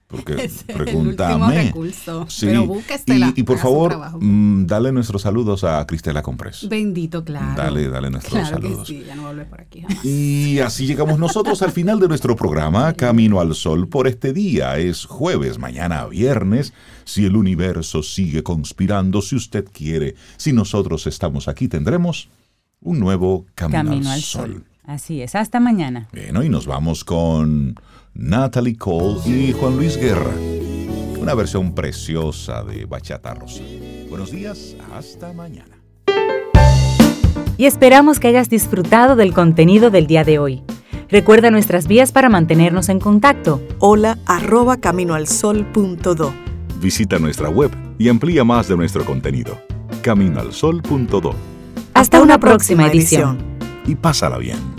Porque es pregúntame. recurso. Sí. Pero y, y por favor, mm, dale nuestros saludos a Cristela Comprés. Bendito, claro. Dale, dale nuestros Claro saludos. que sí, ya no vuelve por aquí jamás. Y así llegamos nosotros al final de nuestro programa Camino al Sol por este día. Es jueves, mañana viernes. Si el universo sigue conspirando, si usted quiere, si nosotros estamos aquí, tendremos un nuevo Camino, Camino al Sol. Así es. Hasta mañana. Bueno, y nos vamos con Natalie Cole y Juan Luis Guerra. Una versión preciosa de Bachata Rosa. Buenos días, hasta mañana. y esperamos que hayas disfrutado del contenido del día de hoy. Recuerda nuestras vías para mantenernos en contacto. Hola arroba caminoalsol.do. Visita nuestra web y amplía más de nuestro contenido. Caminoalsol.do Hasta una próxima edición. y pásala bien.